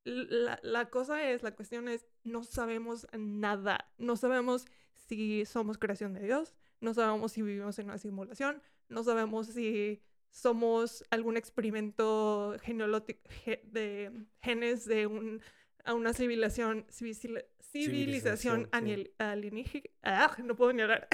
la, la, cosa es, la cuestión es, no sabemos nada. No sabemos si somos creación de Dios, no sabemos si vivimos en una simulación, no sabemos si somos algún experimento genealógico de genes de un, a una civilización, civilización, alienígena. Ah, no puedo ni hablar.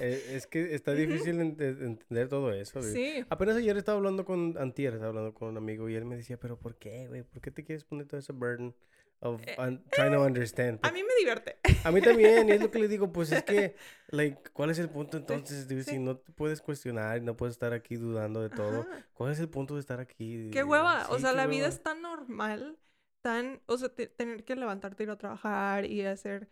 Eh, es que está difícil entender todo eso. Sí. Apenas ayer estaba hablando con Antier, estaba hablando con un amigo y él me decía, pero ¿por qué, güey? ¿Por qué te quieres poner todo ese burden of eh, trying to understand? A mí me divierte. A mí también, y es lo que le digo, pues es que, like, ¿cuál es el punto entonces? Si no te puedes cuestionar no puedes estar aquí dudando de todo, ¿cuál es el punto de estar aquí? Qué hueva, o sea, la vida es tan normal tan, o sea, tener que levantarte, ir a trabajar y hacer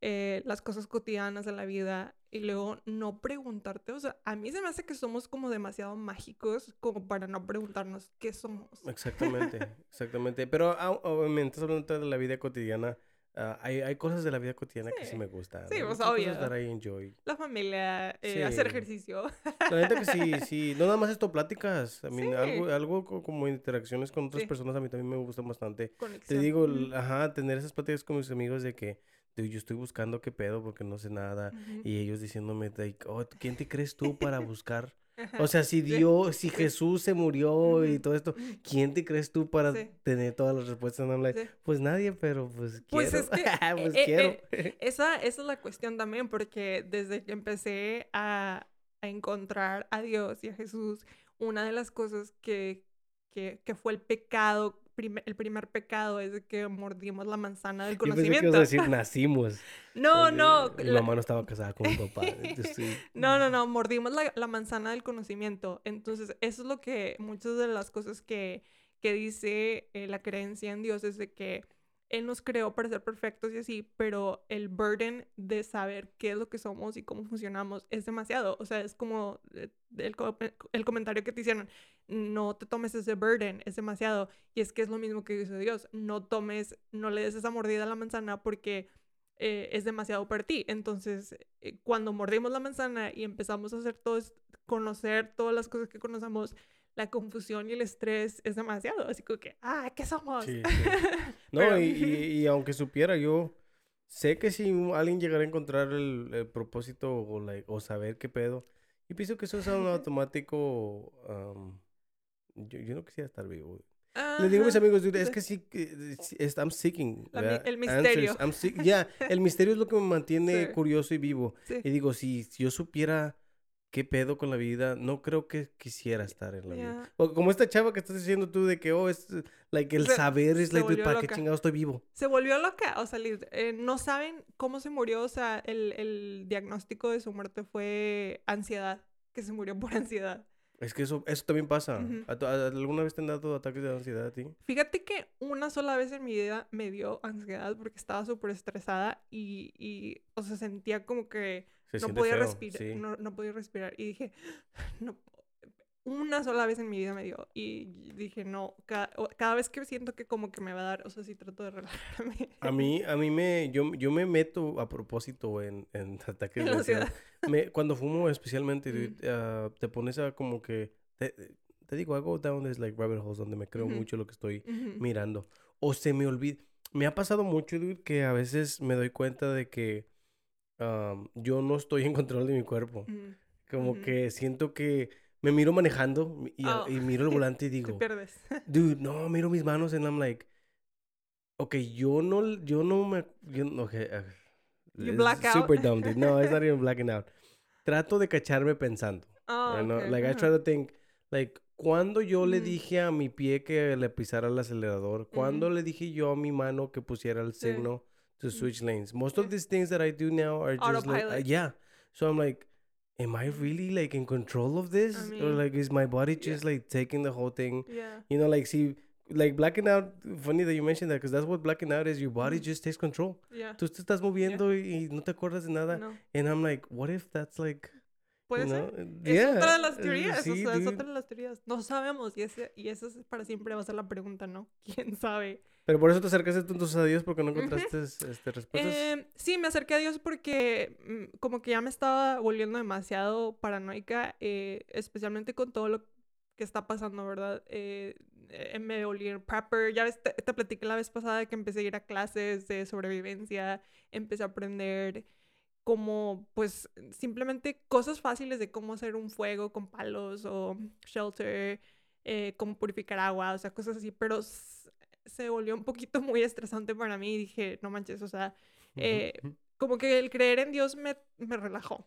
eh, las cosas cotidianas de la vida y luego no preguntarte, o sea, a mí se me hace que somos como demasiado mágicos como para no preguntarnos qué somos. Exactamente, exactamente. Pero obviamente, hablando de la vida cotidiana. Ah, hay, hay, cosas de la vida cotidiana que sí me gustan. Sí, pues obvio. Estar ahí enjoy. La familia, eh, hacer ejercicio. La verdad que sí, sí. No nada más esto, pláticas. I mean, algo, algo como interacciones con otras personas a mí también me gusta bastante. Te digo, ajá, tener esas pláticas con mis amigos de que yo estoy buscando qué pedo porque no sé nada. Y ellos diciéndome, like, oh, ¿quién te crees tú para buscar o sea, si Dios, si Jesús se murió y todo esto, ¿quién te crees tú para tener todas las respuestas? Pues nadie, pero pues, pues quiero. Es que, pues eh, quiero. Eh, esa, esa, es la cuestión también, porque desde que empecé a, a encontrar a Dios y a Jesús, una de las cosas que, que, que fue el pecado el primer pecado es que mordimos la manzana del conocimiento. Yo pensé que decir nacimos. no, no. Mi mamá no estaba casada con mi papá. no, no, no, mordimos la, la, manzana del conocimiento. Entonces, eso es lo que muchas de las cosas que, que dice eh, la creencia en Dios es de que Él nos creó para ser perfectos y así, pero el burden de saber qué es lo que somos y cómo funcionamos es demasiado. O sea, es como eh, el, el comentario que te hicieron, no te tomes ese burden, es demasiado. Y es que es lo mismo que dice Dios, no tomes, no le des esa mordida a la manzana porque eh, es demasiado para ti. Entonces, eh, cuando mordimos la manzana y empezamos a hacer todo, conocer todas las cosas que conocemos, la confusión y el estrés es demasiado. Así como que, ah, ¿qué somos? No, y, aunque supiera, yo sé que si alguien llegara a encontrar el, propósito o, o saber qué pedo, y pienso que eso es un automático. yo, yo no quisiera estar vivo. Le digo a mis amigos, es que sí, I'm seeking. el misterio. Ya, el misterio es lo que me mantiene curioso y vivo. Y digo, si, si, yo supiera qué pedo con la vida, no creo que quisiera estar en la vida. como esta chava que estás diciendo tú de que, oh, es, like, el saber es, like, ¿para qué chingado estoy vivo? Se volvió loca, o sea, eh, no saben cómo se murió, o sea, el, el diagnóstico de su muerte fue ansiedad, que se murió por ansiedad. Es que eso, eso también pasa. ¿Alguna vez te han dado ataques de ansiedad a ti? Fíjate que una sola vez en mi vida me dio ansiedad porque estaba súper estresada y, y, o sea, sentía como que no podía respirar. No, no, podía respirar. Y dije, no, una sola vez en mi vida me dio. Y dije, no, cada, vez que siento que como que me va a dar, o sea, sí trato de relajarme. A mí, a mí me, yo, yo me meto a propósito en, en ataques de ansiedad. Me, cuando fumo especialmente, mm. ah, te pones a como que, te, te digo, hago down this like rabbit holes donde me creo mucho lo que estoy mirando. O se me olvida. Me ha pasado mucho, dude, que a veces me doy cuenta de que yo no estoy en control de mi cuerpo. Mm. Como que siento que me miro manejando y, oh. y miro el volante y digo, Te pierdes. dude, no, miro mis manos and I'm like, ok, yo no, yo no me, yo, okay, you black out. Super dumb, dude. No, it's not even blacking out. Trato de cacharme pensando. Oh, Like, I try to think, like, cuando yo le dije a mi pie que le pisara el acelerador? cuando le dije yo a mi mano que pusiera el signo to switch lanes? Most of these things that I do now are just like, uh, yeah. So I'm like, am I really like in control of this? or like is my body just like taking the whole thing? Yeah. You know, like see like blacking out, funny that you mentioned that because that's what blacking out is. Your body just takes control. Yeah. Tú te estás moviendo y no te acuerdas de nada. No. And I'm like, what if that's like Puede ser. Es otra de las teorías. Sí, o sea, es otra de las teorías. No sabemos. Y, ese, y eso es para siempre va a ser la pregunta, ¿no? ¿Quién sabe? Pero por eso te acercaste entonces a Dios porque no encontraste este, respuestas. Eh, sí, me acerqué a Dios porque mm, como que ya me estaba volviendo demasiado paranoica, eh, especialmente con todo lo que está pasando, ¿verdad? Eh, eh me volví prepper. Ya ves, te, te, platiqué la vez pasada que empecé a ir a clases de sobrevivencia, empecé a aprender como, pues, simplemente cosas fáciles de cómo hacer un fuego con palos o shelter, cómo purificar agua, o sea, cosas así, pero se volvió un poquito muy estresante para mí y dije, no manches, o sea, eh, como que el creer en Dios me, me relajó.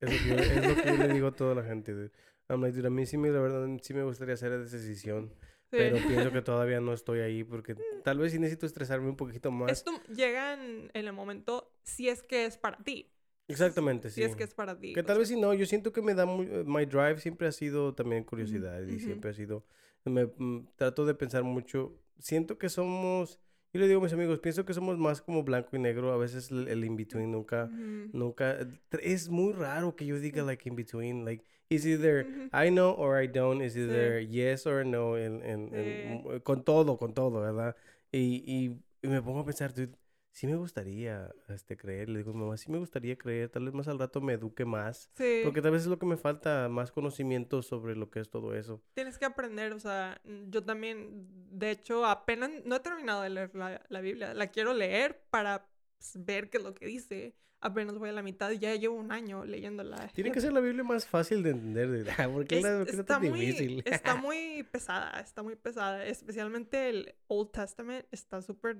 Es lo, que, es lo que yo le digo a toda la gente. a mí sí me, la verdad, sí me gustaría hacer esa decisión. Pero pienso que todavía no estoy ahí porque mm. tal vez sí necesito estresarme un poquito más. Esto llega en, el momento si es que es para ti. Exactamente, sí. Si es que es para ti. Que tal vez sí no. Yo siento que me da muy... My drive siempre ha sido también curiosidad y siempre ha sido... Me, mm, trato de pensar mucho siento que somos, yo le digo a mis amigos, pienso que somos más como blanco y negro, a veces el, in-between nunca, nunca, es muy raro que yo diga like in-between, like, is either I know or I don't, is either yes or no, en, en, con todo, con todo, ¿verdad? Y, y, y me pongo a pensar, dude, sí me gustaría este, creer. Le digo, mamá, sí me gustaría creer. Tal vez más al rato me eduque más. Sí. Porque tal vez es lo que me falta, más conocimiento sobre lo que es todo eso. Tienes que aprender, o sea, yo también, de hecho, apenas no he terminado de leer la, la Biblia. La quiero leer para pues, ver qué es lo que dice apenas voy a la mitad, ya llevo un año leyéndola. Tiene que ser la Biblia más fácil de entender, porque es, la, está tan muy, difícil. Está muy pesada, está muy pesada, especialmente el Old Testament está súper,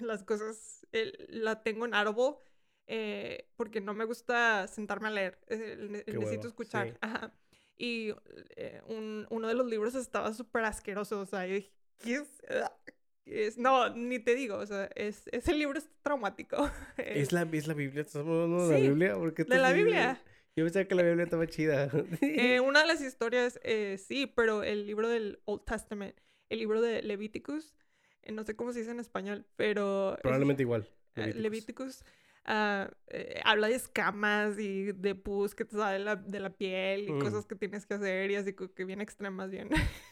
las cosas, la tengo en árbol eh, porque no me gusta sentarme a leer, eh, necesito escuchar. Ajá. Y eh, un, uno de los libros estaba súper asqueroso, o sea, yo dije, ¿qué es? Es, no, ni te digo, o sea, es, ese libro es traumático. ¿Es la, es la Biblia? ¿Estás hablando de la Biblia? ¿De la Biblia? Yo pensaba que la Biblia estaba chida. Eh, una de las historias, eh, sí, pero el libro del Old Testament, el libro de Leviticus, eh, no sé cómo se dice en español, pero... Probablemente igual. Eh, Levíticos. Ah, eh, habla de escamas y de pus que te sale de la, de la piel y Mm. cosas que tienes que hacer y así que bien extremas, bien.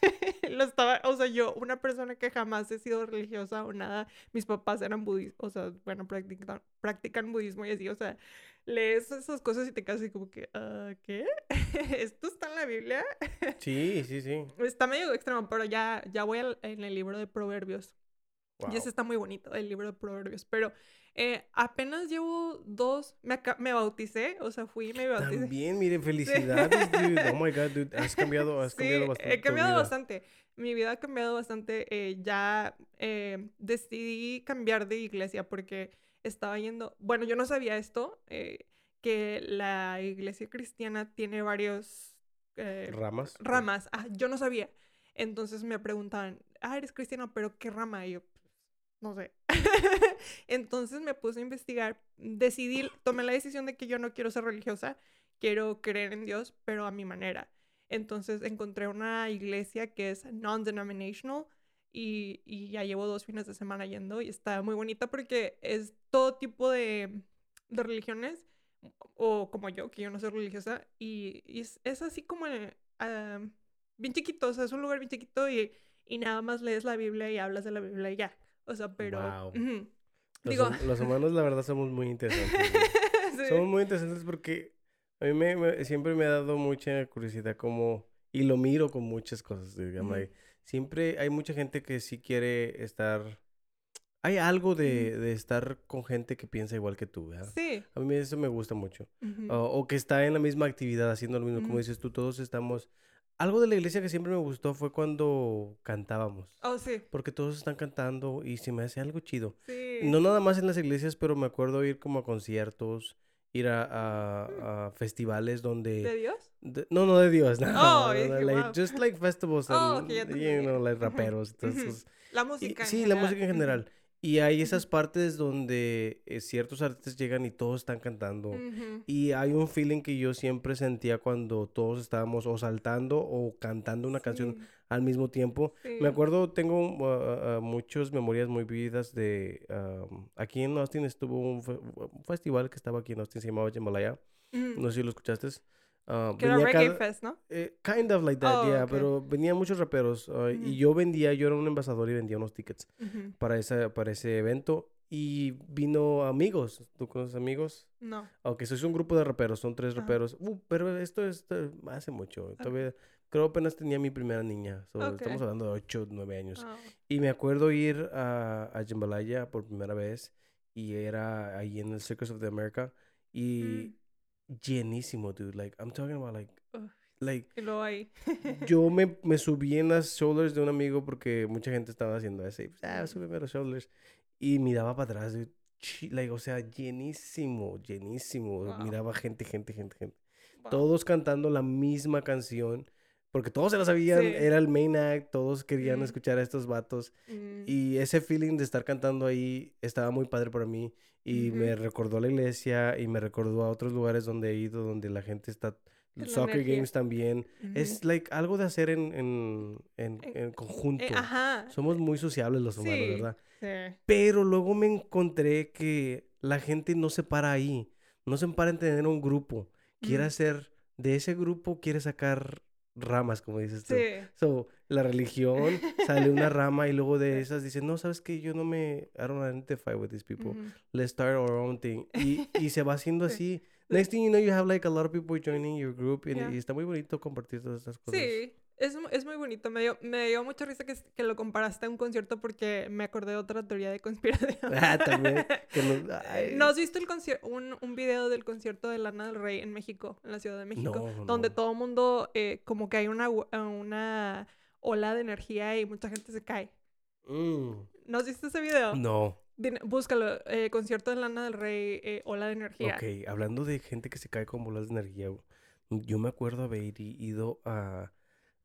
Lo estaba, o sea, yo, una persona que jamás he sido religiosa o nada, mis papás eran budistas, o sea, bueno, practican, practican budismo y así, o sea, lees esas cosas y te quedas así como que, ah, ¿qué? ¿Esto está en la Biblia? Sí, sí, sí. Está medio extremo, pero ya, ya voy al- en el libro de Proverbios. Y ese está muy bonito, el libro de Proverbios. Pero eh, apenas llevo dos, me, me bauticé, o sea, fui y me bauticé. También, mire, felicidades, dude. Oh my God, dude. Has cambiado, has Sí, cambiado bastante. he cambiado bastante. Mi vida ha cambiado bastante. eh, ya eh, decidí cambiar de iglesia porque estaba yendo. Bueno, yo no sabía esto, que la iglesia cristiana tiene varios Ramas. ramas. Ah, yo no sabía. Entonces me preguntaban, ah, eres cristiano, pero ¿qué rama? Y yo, "Pues, no sé. Entonces me puse a investigar, decidí, tomé la decisión de que yo no quiero ser religiosa, quiero creer en Dios, pero a mi manera. Entonces encontré una iglesia que es non-denominational y, y ya llevo dos fines de semana yendo y está muy bonita porque es todo tipo de, de religiones o como yo, que yo no soy religiosa, y, y es, es así como ah, bien chiquito, o sea, es un lugar bien chiquito y, y nada más lees la Biblia y hablas de la Biblia y ya. O sea, pero... Wow. Los, Digo, los humanos, la verdad, somos muy interesantes. sí. Somos muy interesantes porque a mí me, me- siempre me ha dado mucha curiosidad como... Y lo miro con muchas cosas, digamos. Siempre hay mucha gente que sí quiere estar... Hay algo de, de estar con gente que piensa igual que tú, ¿verdad? Sí. A mí eso me gusta mucho. O, o que está en la misma actividad, haciendo lo mismo. Como dices tú, todos estamos... Algo de la iglesia que siempre me gustó fue cuando cantábamos. Oh, sí. Porque todos están cantando y se me hace algo chido. Sí. No nada más en las iglesias, pero me acuerdo ir como a conciertos, ir a, a- a festivales ¿De donde... Dios? de- no, no de Dios, no. Oh, no, yo no, dije, like, wow. just like festivals Oh, and, ok, ya te you know, like raperos. entonces, La y- música. en sí, la música en general. Y hay esas partes donde eh, ciertos artistas llegan y todos están cantando. Y hay un feeling que yo siempre sentía cuando todos estábamos o saltando o cantando una canción al mismo tiempo. sí. Me acuerdo, tengo uh, uh, muchas memorias muy vividas de... aquí en Austin estuvo un, fe- un festival que estaba aquí en Austin, se llamaba Jambalaya. No sé si lo escuchaste. Uh, Que era Reggae cada- Fest, ¿no? eh, kind of like that, Oh, yeah. ok. Pero venían muchos raperos uh, Ujú. y yo vendía, yo era un embajador y vendía unos tickets Ujú. para, esa, para ese evento. Y vino amigos. ¿Tú conoces amigos? No. Aunque sois un grupo de raperos, son tres Ajá. raperos. Uh, pero esto es hace mucho. Todavía, creo apenas tenía mi primera niña. so. Estamos hablando de 8, 9 años. Oh. Y me acuerdo ir a, a Jambalaya por primera vez. Y era ahí en el Circus of the America. Y llenísimo, dude. Like, I'm talking about like... Ugh. Like, Y luego ahí. yo me, me subí en las shoulders de un amigo porque mucha gente estaba haciendo eso. pues, ah, súbeme los shoulders. Y miraba para atrás. dude, like, o sea, llenísimo, llenísimo. Wow. Miraba gente, gente, gente, gente. Wow. Todos cantando la misma canción. Porque todos se la sabían. Sí. Era el main act. Todos querían Mm. escuchar a estos vatos. Mm. Y ese feeling de estar cantando ahí estaba muy padre para mí. Y me Ujú. recordó a la iglesia y me recordó a otros lugares donde he ido, donde la gente está... Es la Soccer energía. games también. Ujú. Es like algo de hacer en, en, en, En- en conjunto. Eh, ajá. Somos muy sociables los humanos, Sí. ¿verdad? Sí. Pero luego me encontré que la gente no se para ahí. No se para en tener un grupo. Quiere Mm. hacer... De ese grupo quiere sacar ramas, como dices tú. Sí. So, la religión sale una rama y luego de esas dicen, no, sabes que yo no me, I don't identify with these people. Let's start our own thing. Y, y se va haciendo Sí. así. Next thing you know, you have like a lot of people joining your group. Y, Yeah. y está muy bonito compartir todas estas cosas. Sí, es, es muy bonito. Me dio, me dio mucha risa que, que lo comparaste a un concierto porque me acordé de otra teoría de conspiración. Ah, también. que no, ay, ¿No has visto el un, un video del concierto de Lana del Rey en México, en la Ciudad de México? No, donde no. todo el mundo, eh, como que hay una, eh, una ola de energía y mucha gente se cae. Mm, ¿No has visto ese video? no. Búscalo, eh, concierto de Lana del Rey, eh, ola de energía. Ok, hablando de gente que se cae con bolas de energía, yo me acuerdo haber ido a...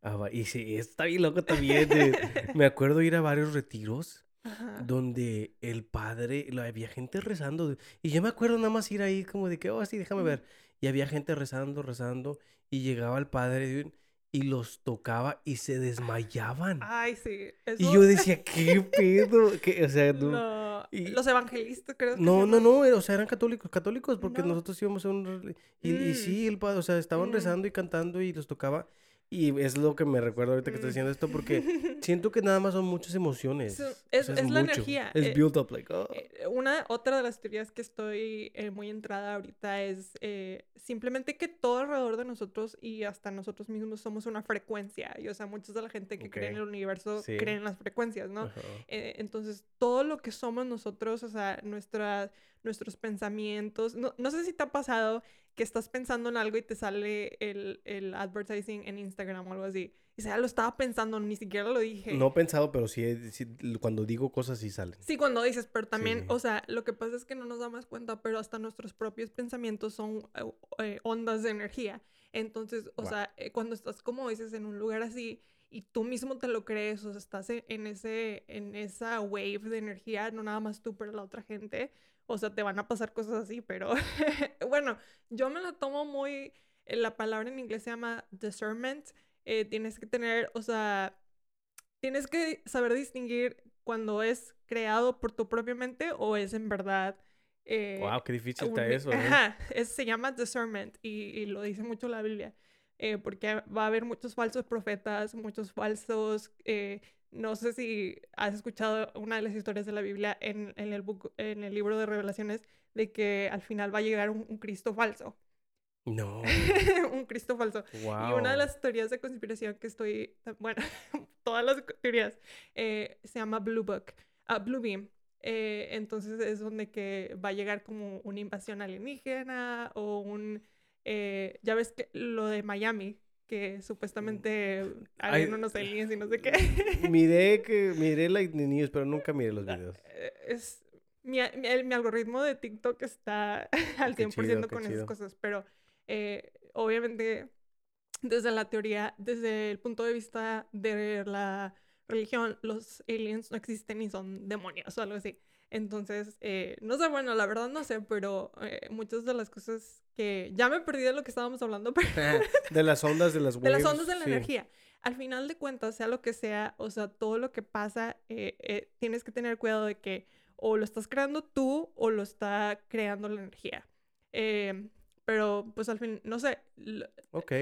a va- y sí, está bien loco también. de- me acuerdo ir a varios retiros Ajá. donde el padre, lo- había gente rezando. de- Y yo me acuerdo nada más ir ahí como de que, oh, sí, déjame ver. Y había gente rezando, rezando. Y llegaba el padre y los tocaba y se desmayaban. Ay, sí. Y yo decía, ¿qué pedo? ¿Qué? O sea, no. Los evangelistas, creo. Que no, no, no, o sea, eran católicos, católicos, porque nosotros íbamos a un... Y, y mm. sí, el, o sea, estaban mm. rezando y cantando y los tocaba. Y es lo que me recuerdo ahorita que estoy diciendo esto porque siento que nada más son muchas emociones. Es, es, la energía. Es eh, build up, like, oh. eh, Una, otra de las teorías que estoy eh, muy entrada ahorita es simplemente que todo alrededor de nosotros y hasta nosotros mismos somos una frecuencia. Y o sea, muchos de la gente que cree en el universo creen en las frecuencias, ¿no? entonces, todo lo que somos nosotros, o sea, nuestra, nuestros pensamientos, no, no sé si te ha pasado que estás pensando en algo y te sale el, el advertising en Instagram o algo así. Y sea, lo estaba pensando, ni siquiera lo dije. No pensado, pero sí, cuando digo cosas sí salen. Sí, cuando dices, pero también, o sea, lo que pasa es que no nos damos cuenta, pero hasta nuestros propios pensamientos son eh, eh, ondas de energía. Entonces, o sea, eh, cuando estás, como dices, en un lugar así y tú mismo te lo crees, o sea, estás en, ese, en esa wave de energía, no nada más tú, pero la otra gente, o sea, te van a pasar cosas así, pero bueno, yo me lo tomo muy, eh, la palabra en inglés se llama discernment, eh, tienes que tener, o sea, tienes que saber distinguir cuando es creado por tu propia mente o es en verdad... Eh, wow, qué difícil está eso. Ajá, se llama discernment y, y, lo dice mucho la Biblia, porque va a haber muchos falsos profetas, muchos falsos no sé si has escuchado una de las historias de la Biblia en, en, el, en el libro de revelaciones de que al final va a llegar un, Cristo falso. No. un Cristo falso. Y una de las teorías de conspiración que estoy, bueno, todas las teorías, eh, se llama Blue Book, uh, Blue Beam. Eh, entonces es donde que va a llegar como una invasión alienígena o un, eh, ya ves que lo de Miami, que supuestamente hay unos aliens y no sé qué. Miré que miré Lightning News, pero nunca miré los videos. Eh, es mi, mi, algoritmo de TikTok está al 100% con esas cosas, pero eh, obviamente desde la teoría, desde el punto de vista de la religión, los aliens no existen y son demonios o algo así. Entonces, eh, no sé, bueno, la verdad no sé, pero eh, muchas de las cosas que ya me perdí de lo que estábamos hablando, pero... de las ondas de las waves. De las ondas de la energía. Al final de cuentas, sea lo que sea, o sea, todo lo que pasa, eh, tienes que tener cuidado de que o lo estás creando tú o lo está creando la energía. pero, pues al fin, no sé. Ok.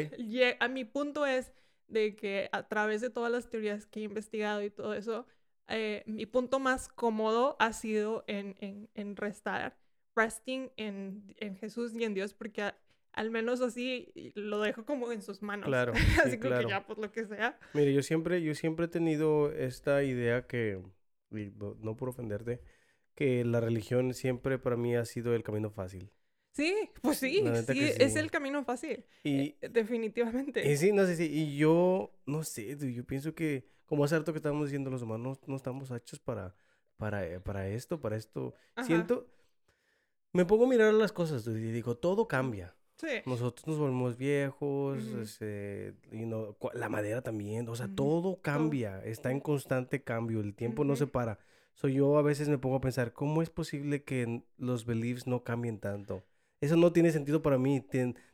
A mi punto es de que a través de todas las teorías que he investigado y todo eso, eh, mi punto más cómodo ha sido en, en, en restar, resting en, en, Jesús y en Dios, porque al menos así lo dejo como en sus manos. Claro. así que ya, pues lo que sea. Mire, yo siempre, yo siempre he tenido esta idea que, no por ofenderte, que la religión siempre para mí ha sido el camino fácil. Sí, pues sí, sí, es el camino fácil. Y, eh, definitivamente. Y sí, no sé, sí, y yo, no sé, yo pienso que como hace harto que estábamos diciendo, los humanos no estamos hechos para, para, eh, para esto, para esto. Siento, me pongo a mirar las cosas y digo, todo cambia. Sí. Nosotros nos volvemos viejos, este, la madera también, o sea, todo cambia, está en constante cambio, el tiempo no se para. So, yo a veces me pongo a pensar, ¿cómo es posible que los beliefs no cambien tanto? Eso no tiene sentido para mí.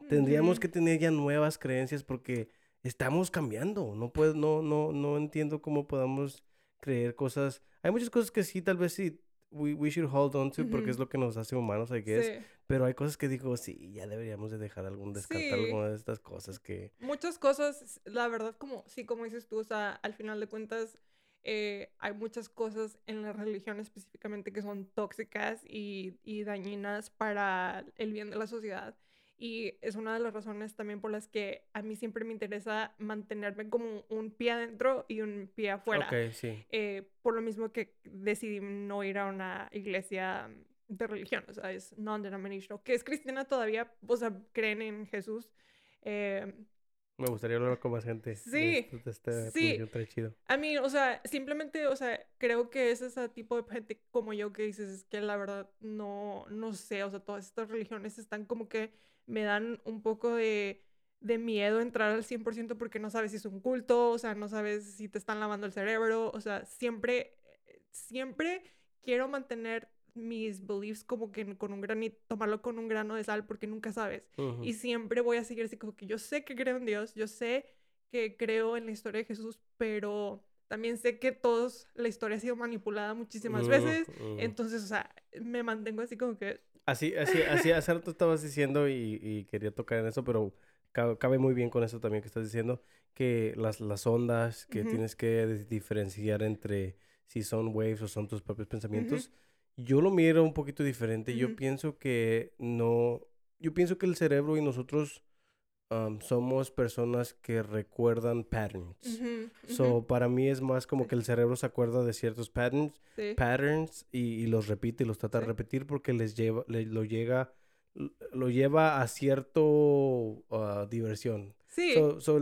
tendríamos que tener ya nuevas creencias porque estamos cambiando. No puedo, no, no, no entiendo cómo podamos creer cosas. Hay muchas cosas que sí, tal vez sí, we, we should hold on to, porque es lo que nos hace humanos, I guess. Pero hay cosas que digo, sí, ya deberíamos de dejar algún, descartar alguna de estas cosas que... Muchas cosas, la verdad, como, sí, como dices tú, o sea, al final de cuentas, eh, hay muchas cosas en la religión específicamente que son tóxicas y, y dañinas para el bien de la sociedad. Y es una de las razones también por las que a mí siempre me interesa mantenerme como un pie adentro y un pie afuera. Ok, sí. Eh, por lo mismo que decidí no ir a una iglesia de religión, o sea, es non-denominational, que es cristiana todavía, o sea, creen en Jesús. Eh, me gustaría hablar con más gente. Sí. este sí. A mí, o sea, simplemente, o sea, creo que es ese tipo de gente como yo que dices, es que la verdad no, no sé, o sea, todas estas religiones están como que me dan un poco de, de miedo entrar al 100% porque no sabes si es un culto, o sea, no sabes si te están lavando el cerebro, o sea, siempre, siempre quiero mantener mis beliefs como que con un granito, tomarlo con un grano de sal porque nunca sabes. Y siempre voy a seguir así como que yo sé que creo en Dios, yo sé que creo en la historia de Jesús, pero también sé que todos, la historia ha sido manipulada muchísimas veces, entonces, o sea, me mantengo así como que... Así, así, así, hace rato estabas diciendo y, quería tocar en eso, pero cabe muy bien con eso también que estás diciendo, que las, las ondas, que tienes que diferenciar entre si son waves o son tus propios pensamientos. Yo lo miro un poquito diferente. Yo pienso que no, yo pienso que el cerebro y nosotros somos personas que recuerdan patterns. So, para mí es más como que el cerebro se acuerda de ciertos patterns, patterns y, los repite y los trata de repetir porque les lleva, lo llega, lo lleva a cierto ah, diversión. Sí. So,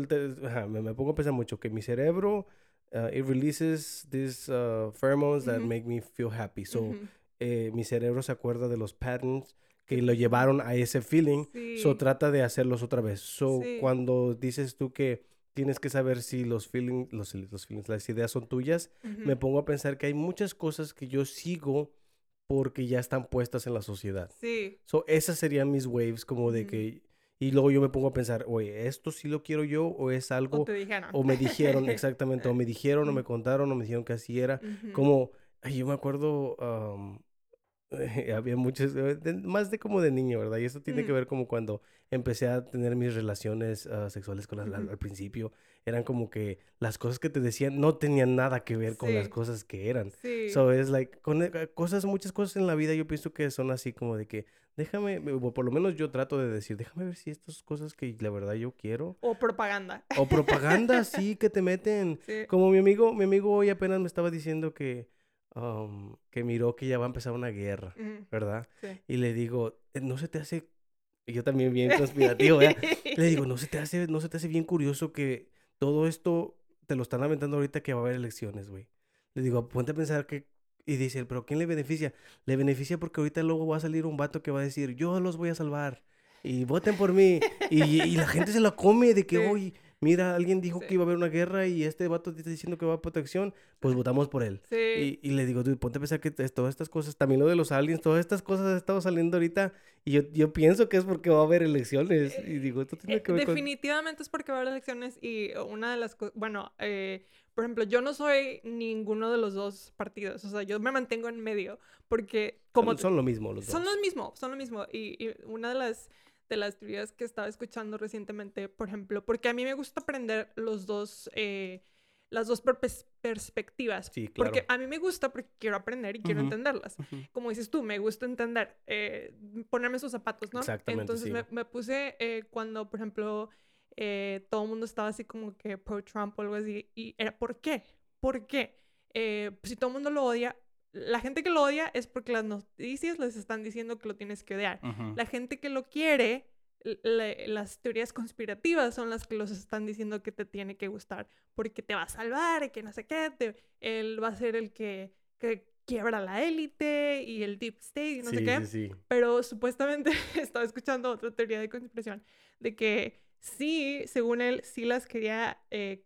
me, pongo a pensar mucho que mi cerebro, uh, it releases these uh, pheromones that make me feel happy. So, eh, mi cerebro se acuerda de los patterns que lo llevaron a ese feeling, so trata de hacerlos otra vez. So cuando dices tú que tienes que saber si los feelings, los, los feelings, las ideas son tuyas, me pongo a pensar que hay muchas cosas que yo sigo porque ya están puestas en la sociedad. Sí. So esas serían mis waves como de que y luego yo me pongo a pensar, oye, ¿esto sí lo quiero yo o es algo... O te dijeron. O me dijeron, exactamente, o me dijeron o me contaron o me dijeron que así era. Como, yo me acuerdo, había muchos, eh, más de como de niño, ¿verdad? Y eso tiene que ver como cuando empecé a tener mis relaciones ah, sexuales con las, al principio. Eran como que las cosas que te decían no tenían nada que ver con las cosas que eran. Sí. So es like, con eh, cosas, muchas cosas en la vida yo pienso que son así como de que déjame, o por lo menos yo trato de decir, déjame ver si estas cosas que la verdad yo quiero. O propaganda. O propaganda, sí, que te meten. Como mi amigo, mi amigo hoy apenas me estaba diciendo que Um, que miró que ya va a empezar una guerra, ¿verdad? Y le digo, eh, no se te hace, yo también bien conspirativo, le digo, no se te hace, no se te hace bien curioso que todo esto te lo están aventando ahorita que va a haber elecciones, güey. Le digo, ponte a pensar que y dice, pero ¿quién le beneficia? Le beneficia porque ahorita luego va a salir un vato que va a decir, yo los voy a salvar y voten por mí. y, y, la gente se lo come de que, hoy mira, alguien dijo que iba a haber una guerra y este vato te está diciendo que va a protección, pues votamos por él. Sí. Y, le digo, ponte a pensar que todas estas cosas, también lo de los aliens, todas estas cosas han estado saliendo ahorita y yo, yo pienso que es porque va a haber elecciones. Y digo, esto tiene eh, que ver Definitivamente es porque va a haber elecciones y una de las cosas, bueno, eh, por ejemplo, yo no soy ninguno de los dos partidos, o sea, yo me mantengo en medio porque como... Son, lo mismo los dos. Son lo mismo, son lo mismo. y una de las de las teorías que estaba escuchando recientemente, por ejemplo, porque a mí me gusta aprender los dos, eh, las dos perspectivas. Sí, claro. Porque a mí me gusta porque quiero aprender y quiero entenderlas. Como dices tú, me gusta entender, eh, ponerme sus zapatos, ¿no? Exactamente. Entonces me, me, puse eh, cuando, por ejemplo, todo el mundo estaba así como que pro-Trump o algo así, y era, ¿por qué? ¿Por qué? si todo el mundo lo odia, la gente que lo odia es porque las noticias les están diciendo que lo tienes que odiar. La gente que lo quiere, las teorías conspirativas son las que los están diciendo que te tiene que gustar porque te va a salvar y que no sé qué. él va a ser el que, quiebra la élite y el deep state y no sé qué. Pero supuestamente estaba escuchando otra teoría de conspiración de que sí, según él, sí las quería eh,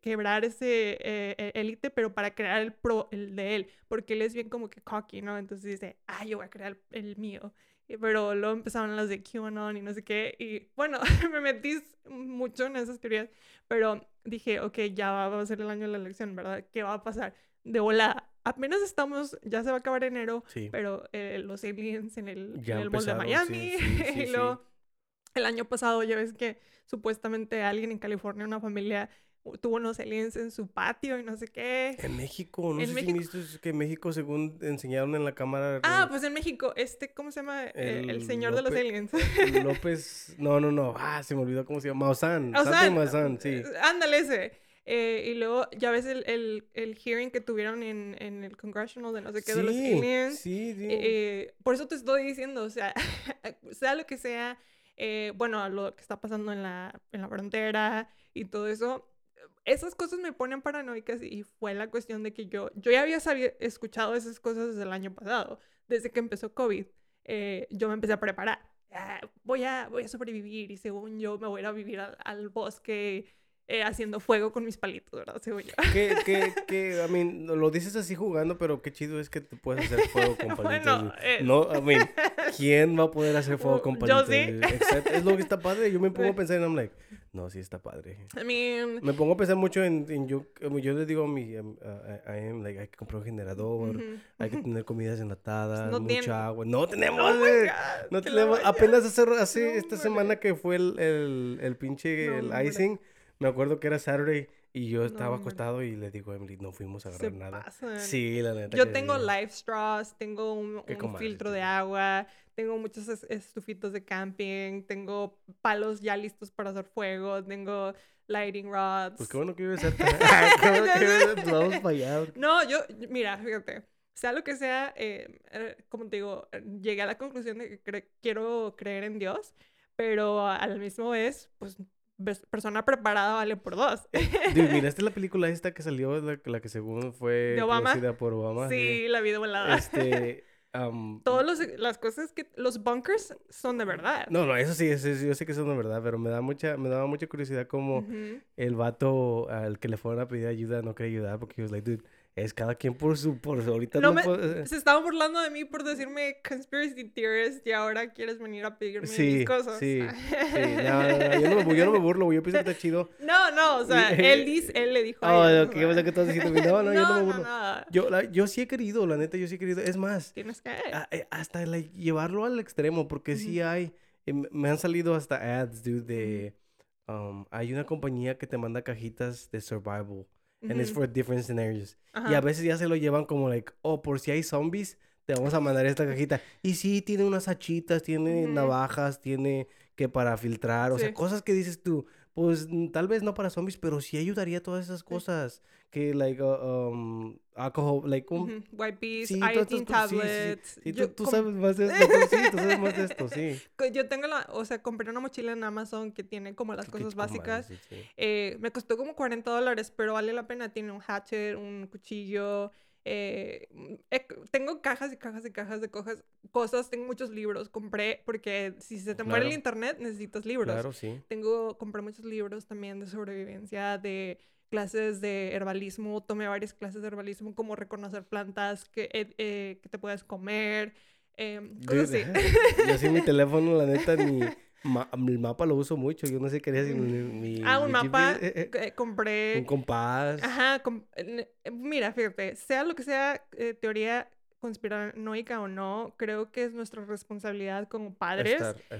quebrar ese eh, e, élite, pero para crear el pro, el de él, porque él es bien como que cocky, ¿no? Entonces dice, ah, yo voy a crear el, mío. Pero luego empezaron las de QAnon y no sé qué. Y bueno, me metí mucho en esas teorías, pero dije, ok, ya va, a ser el año de la elección, ¿verdad? ¿Qué va a pasar? De volada. Apenas estamos, ya se va a acabar enero, pero eh, los aliens en el, en el de Miami. y luego, el año pasado ya ves que supuestamente alguien en California, una familia tuvo unos aliens en su patio y no sé qué. En México, no sé si viste que en México, según enseñaron en la cámara. Ah, pues en México, este, ¿cómo se llama? Eh, el, señor de los aliens. López, no, no, no, ah, se me olvidó cómo se llama. Maussan, Maussan, Maussan sí. Ándale ese. Eh, y luego, ya ves el, el, el, hearing que tuvieron en, en el Congressional de no sé qué de los aliens. Sí, sí. Eh, por eso te estoy diciendo, o sea, sea lo que sea, bueno, lo que está pasando en la, en la frontera y todo eso, esas cosas me ponen paranoicas y fue la cuestión de que yo, yo ya había escuchado esas cosas desde el año pasado, desde que empezó COVID. Eh, yo me empecé a preparar. Ah, voy, a, voy a sobrevivir y según yo me voy a ir a vivir al, bosque eh, haciendo fuego con mis palitos, ¿verdad? Según yo. Que, que, que, I mean, lo dices así jugando, pero qué chido es que te puedes hacer fuego con palitos. bueno, eh... No, I mean, ¿quién va a poder hacer fuego con palitos? Yo sí. Es lo que está padre. Yo me pongo a pensar en, I'm like, No, sí está padre. I mean... Me pongo a pensar mucho en, en yo, yo le digo a mi, a, a- a em, like, hay que comprar un generador, ujú, hay que tener comidas enlatadas, No mucha agua. No tenemos, Oh. God, No tenemos, apenas hace, hace No, esta hombre. semana que fue el, el, el pinche No, el hombre. Me acuerdo que era Saturday y yo No, estaba hombre. acostado y le digo a Emily, no fuimos a Se agarrar nada. pasan. Sí, la neta. Yo tengo sí. life straws, tengo un, un filtro de agua, tengo muchos es- estufitos de camping, tengo palos ya listos para hacer fuego, tengo lighting rods. Pues qué bueno que vives cerca. qué bueno que vives, vamos para allá. No, yo, mira, fíjate, sea lo que sea, eh, eh, como te digo, eh, llegué a la conclusión de que cre- quiero creer en Dios, pero a la misma vez, pues, persona preparada vale por dos. Dude, ¿Miraste la película esta que salió, la, la que según fue ¿De Obama? producida por Obama? sí, la vida volada. Este, am, Todas las cosas que, los bunkers son de verdad. No, no, eso sí, eso yo sé que eso no es verdad, pero me da mucha, me daba mucha curiosidad como el vato al que le fueron a pedir ayuda no quería ayudar porque he was like, dude, es cada quien por su, por su, ahorita No no, me- puedo- Se estaban burlando de mí por decirme conspiracy theorist y ahora quieres venir a pedirme Sí, mis cosas. sí, sí, no, no, yo no, yo no me burlo, yo pienso que está chido. No, no, o sea, él dice, él le dijo a Oh, o sea. o sea, que estás diciendo, no, no, yo no me burlo. Yo, la- yo sí he querido, la neta, yo sí he querido, es más, Tienes que... a- eh, hasta like, llevarlo al extremo, porque sí hay, eh, me- me han salido hasta ads, dude, de, um, hay una compañía que te manda cajitas de survival, and it's Ujú, for different scenarios. Y a veces ya se lo llevan como, like, oh, por si hay zombies, te vamos a mandar esta cajita. Y sí, tiene unas hachitas, tiene navajas, tiene que para filtrar, o sea, cosas que dices tú, pues mm, tal vez no para zombies, pero sí ayudaría a todas esas cosas. Que, like, uh, um, alcohol, like, iodine sí, sí, sí. tablets. Tú, Yo tú sabes más de esto, sí, tú sabes más de esto, sí. Yo tengo la, o sea, compré una mochila en Amazon que tiene como las cosas básicas. Eh, me costó como 40 dólares, pero vale la pena. Tiene un hatchet, un cuchillo. Eh, mm, eh, tengo cajas y cajas y cajas de cojas, cosas. Tengo muchos libros. Compré porque si se te muere el internet, necesitas libros. Claro, sí. Tengo, compré muchos libros también de sobrevivencia, de clases de herbalismo. Tomé varias clases de herbalismo, como reconocer plantas que, eh, eh, que te puedes comer. em, cosas Dude, así. Yo sí mi teléfono, la neta, ni ma- el mapa lo uso mucho. Yo no sé qué haría sin mi, mi- ah, un mi mapa. Eh, eh, que compré. un compás. Ajá, com- eh, eh, mira, fíjate, sea lo que sea eh, teoría conspiranoica o no, creo que es nuestra responsabilidad como padres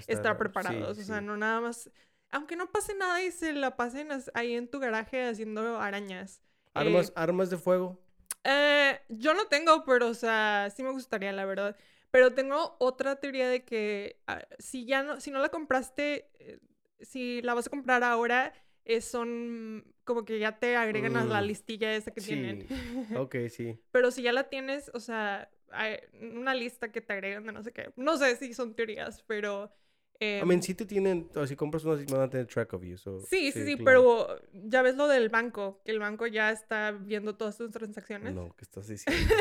estar, sí, preparados. o sea, sí. no nada más, aunque no pase nada y se la pasen as- ahí en tu garaje haciendo arañas. eh, Armas, armas de fuego. eh, yo no tengo, pero, o sea, sí me gustaría, la verdad. Pero tengo otra teoría de que ah, si ya no, si no la compraste, eh, si la vas a comprar ahora, eh, son como que ya te agregan a la Mm, listilla esa que tienen. Ok, sí. Pero si ya la tienes, o sea, hay una lista que te agregan de no sé qué. No sé si son teorías, pero... I em, mean, sí te tienen, o si compras uno, sí van a tener track of you. so, sí, sí, sí, claro. pero ya ves lo del banco, que el banco ya está viendo todas tus transacciones. No, ¿qué estás diciendo?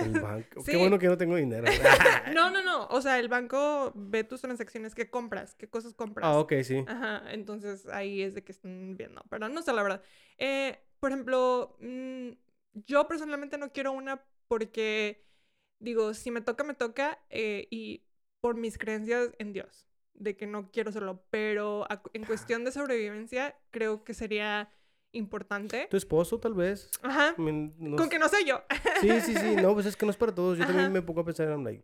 El banco. Sí. Qué bueno que no tengo dinero. No, no, no. O sea, el banco ve tus transacciones, qué compras, qué cosas compras. ah, ok, sí. Ajá, entonces ahí es de que están viendo, pero no sé la verdad. Eh, por ejemplo, mm, yo personalmente no quiero una porque, digo, si me toca, me toca, eh, y por mis creencias en Dios, de que no quiero hacerlo, pero en cuestión de sobrevivencia, creo que sería importante. Tu esposo, tal vez. Ajá, no con que no sé yo. Sí, sí, sí. No, pues es que no es para todos. Yo Ajá. también me pongo a pensar, I'm like,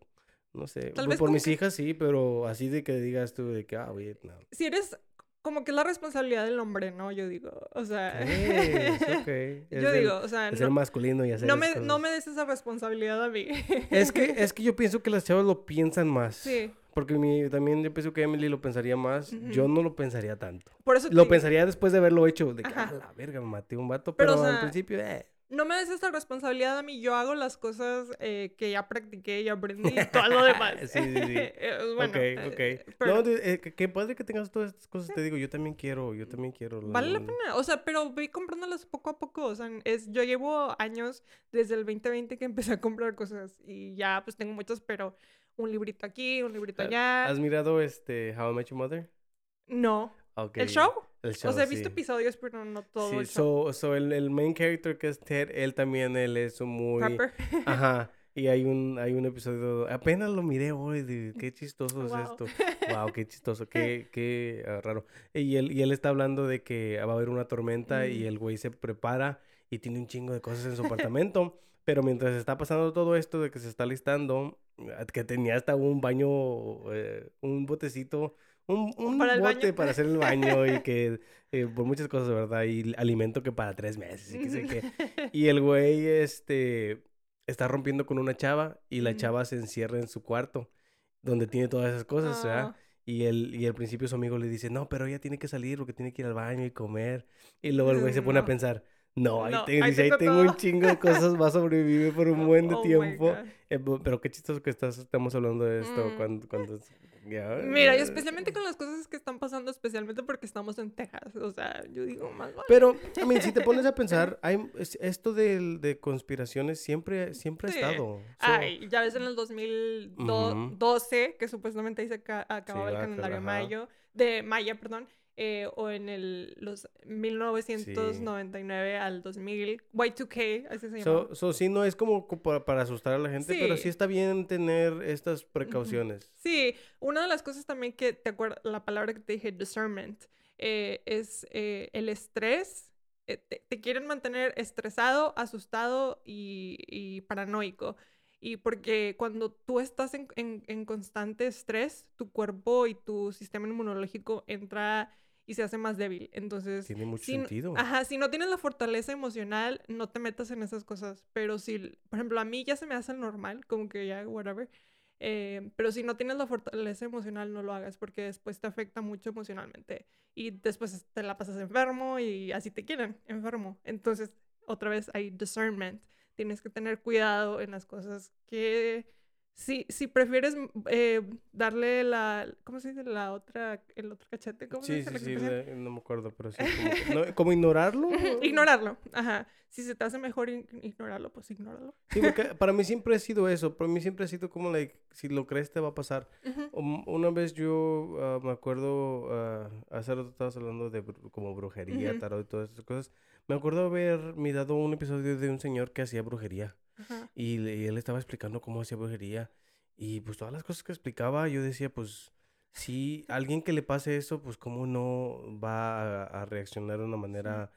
no sé. Tal vez por mis que- hijas sí, pero así de que digas tú de que, ah, no. Si eres, como que es la responsabilidad del hombre, ¿no? Yo digo, o sea... Es, ok. Es Yo el- digo, o sea, es no, masculino y hacer no me, no me des esa responsabilidad a mí. Es que, es que yo pienso que las chavas lo piensan más. Sí, Porque mi, también yo pienso que Emily lo pensaría más. Yo Ujú. no lo pensaría tanto. por eso te Lo digo, pensaría después de haberlo hecho. De que, Ajá. ah, la verga, me maté a un vato. Pero, Pero, o al sea, principio, eh. no me des esa responsabilidad a mí. Yo hago las cosas eh, que ya practiqué y aprendí y todo lo demás. Sí, sí, sí. Eh, bueno, ok, eh, ok. pero No, eh, qué padre que tengas todas estas cosas. Te digo, yo también quiero, yo también quiero. Vale la pena. O sea, pero voy comprándolas poco a poco. O sea, es, yo llevo años desde el 2020 que empecé a comprar cosas y ya pues tengo muchos, pero un librito aquí, un librito allá. ¿Has mirado este How I Met Your Mother? No. Ok. ¿El show? El show, o sea, he visto sí. episodios, pero no todo Sí, el show. so, so el, el main character que es Ted, él también, él es un muy... Pepper. Ajá. y hay un, hay un episodio, apenas lo miré hoy, de, qué chistoso es esto. Wow, qué chistoso, qué, qué ah, raro. Y él, y él está hablando de que va a haber una tormenta y el güey se prepara y tiene un chingo de cosas en su apartamento. Pero mientras está pasando todo esto de que se está listando, ah, que tenía hasta un baño, eh, un botecito, un, un bote para hacer el baño y que eh, por muchas cosas, ¿verdad? Y alimento que para tres meses y que sé qué. Y el güey, este, está rompiendo con una chava y la chava se encierra en su cuarto donde tiene todas esas cosas, ¿verdad? Ah. Y, el, y al principio su amigo le dice, no, pero ella tiene que salir porque tiene que ir al baño y comer. Y luego el güey se pone a pensar, no, ahí, tengo, dice, ahí tengo, un chingo de cosas, va a sobrevivir por un buen de oh tiempo. Eh, pero qué chistoso que estás, estamos hablando de esto mm. cuando, cuando Mira, y especialmente con las cosas que están pasando, especialmente porque estamos en Texas. O sea, yo digo más Pero, I mean, si te pones a pensar, hay, esto de, de conspiraciones siempre, siempre ha estado. Ay, ya ves en el 2012, que supuestamente ahí se acababa el calendario mayo, de Maya, perdón. Eh, o en el, los 1999 al 2000, Y2K, así se llama. So, sí, no es como para, asustar a la gente, pero sí está bien tener estas precauciones. Sí, una de las cosas también que te acuerdas, la palabra que te dije, discernment, eh, es eh, el estrés. Te, quieren mantener estresado, asustado y, y, paranoico. Y porque cuando tú estás en, en, en constante estrés, tu cuerpo y tu sistema inmunológico entra y se hace más débil. Entonces... Tiene mucho sentido. Ajá, si no tienes la fortaleza emocional, no te metas en esas cosas. Pero si, por ejemplo, a mí ya se me hace normal, como que ya, whatever. Eh, pero si no tienes la fortaleza emocional, no lo hagas porque después te afecta mucho emocionalmente. Y después te la pasas enfermo y así te quieren, enfermo. Entonces, otra vez hay discernment. Tienes que tener cuidado en las cosas que si, si prefieres eh, darle la, ¿cómo se dice? La otra, el otro cachete, ¿cómo sí, se dice? Sí, sí, no me acuerdo, pero sí. Como, ¿Como ignorarlo? ignorarlo, ajá. Si se te hace mejor ignorarlo, pues ignóralo. Sí, porque para mí siempre ha sido eso. Para mí siempre ha sido como, like, si lo crees te va a pasar. una vez yo ah, me acuerdo, uh, hace rato estabas hablando de como brujería, tarot y todas esas cosas. Me acuerdo haber mirado un episodio de un señor que hacía brujería. Y, él estaba explicando cómo hacía brujería. Y pues todas las cosas que explicaba, yo decía, pues, si alguien que le pase eso, pues cómo no va a, reaccionar de una manera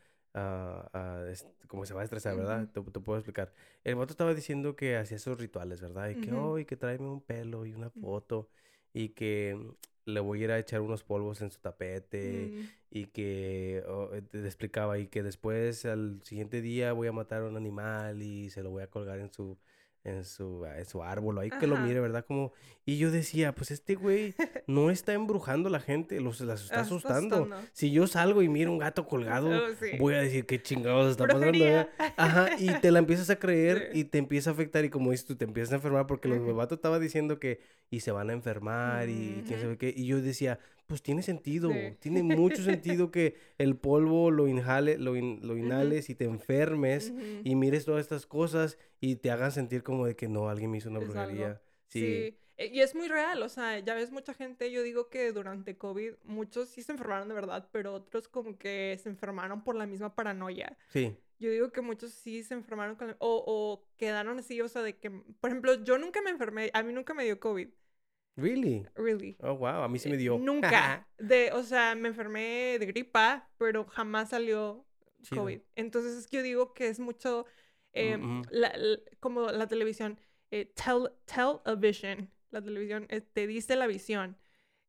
como se va a estresar, ¿verdad? te, puedo explicar. El vato estaba diciendo que hacía esos rituales, ¿verdad? Y que, oh, y que tráeme un pelo y una foto. Y que le voy a ir a echar unos polvos en su tapete mm. y que oh, eh, te explicaba y que después al siguiente día voy a matar a un animal y se lo voy a colgar en su en su, en su árbol, ahí que lo mire, ¿verdad? Como, y yo decía, pues este güey no está embrujando a la gente, los las está asustando. Si yo salgo y miro un gato colgado, oh, voy a decir qué chingados está pasando. Ajá, y te la empiezas a creer y te empieza a afectar y como dices tú, te empiezas a enfermar porque los vatos estaba diciendo que y se van a enfermar y quién sabe qué. Y yo decía, pues tiene sentido, tiene mucho sentido que el polvo lo inhale, lo, lo inhales y te enfermes y mires todas estas cosas y te hagan sentir como de que no, alguien me hizo una brujería. Sí. E, y es muy real, o sea, ya ves mucha gente, yo digo que durante COVID muchos sí se enfermaron de verdad, pero otros como que se enfermaron por la misma paranoia. Sí. Yo digo que muchos sí se enfermaron con, o, o quedaron así, o sea, de que, por ejemplo, yo nunca me enfermé, a mí nunca me dio COVID. Really? Really. Oh, wow, a mí sí me dio. Nunca. de, o sea, me enfermé de gripa, pero jamás salió COVID. Entonces es que yo digo que es mucho em, como la televisión, eh, tell, television, la televisión eh, te dice la visión.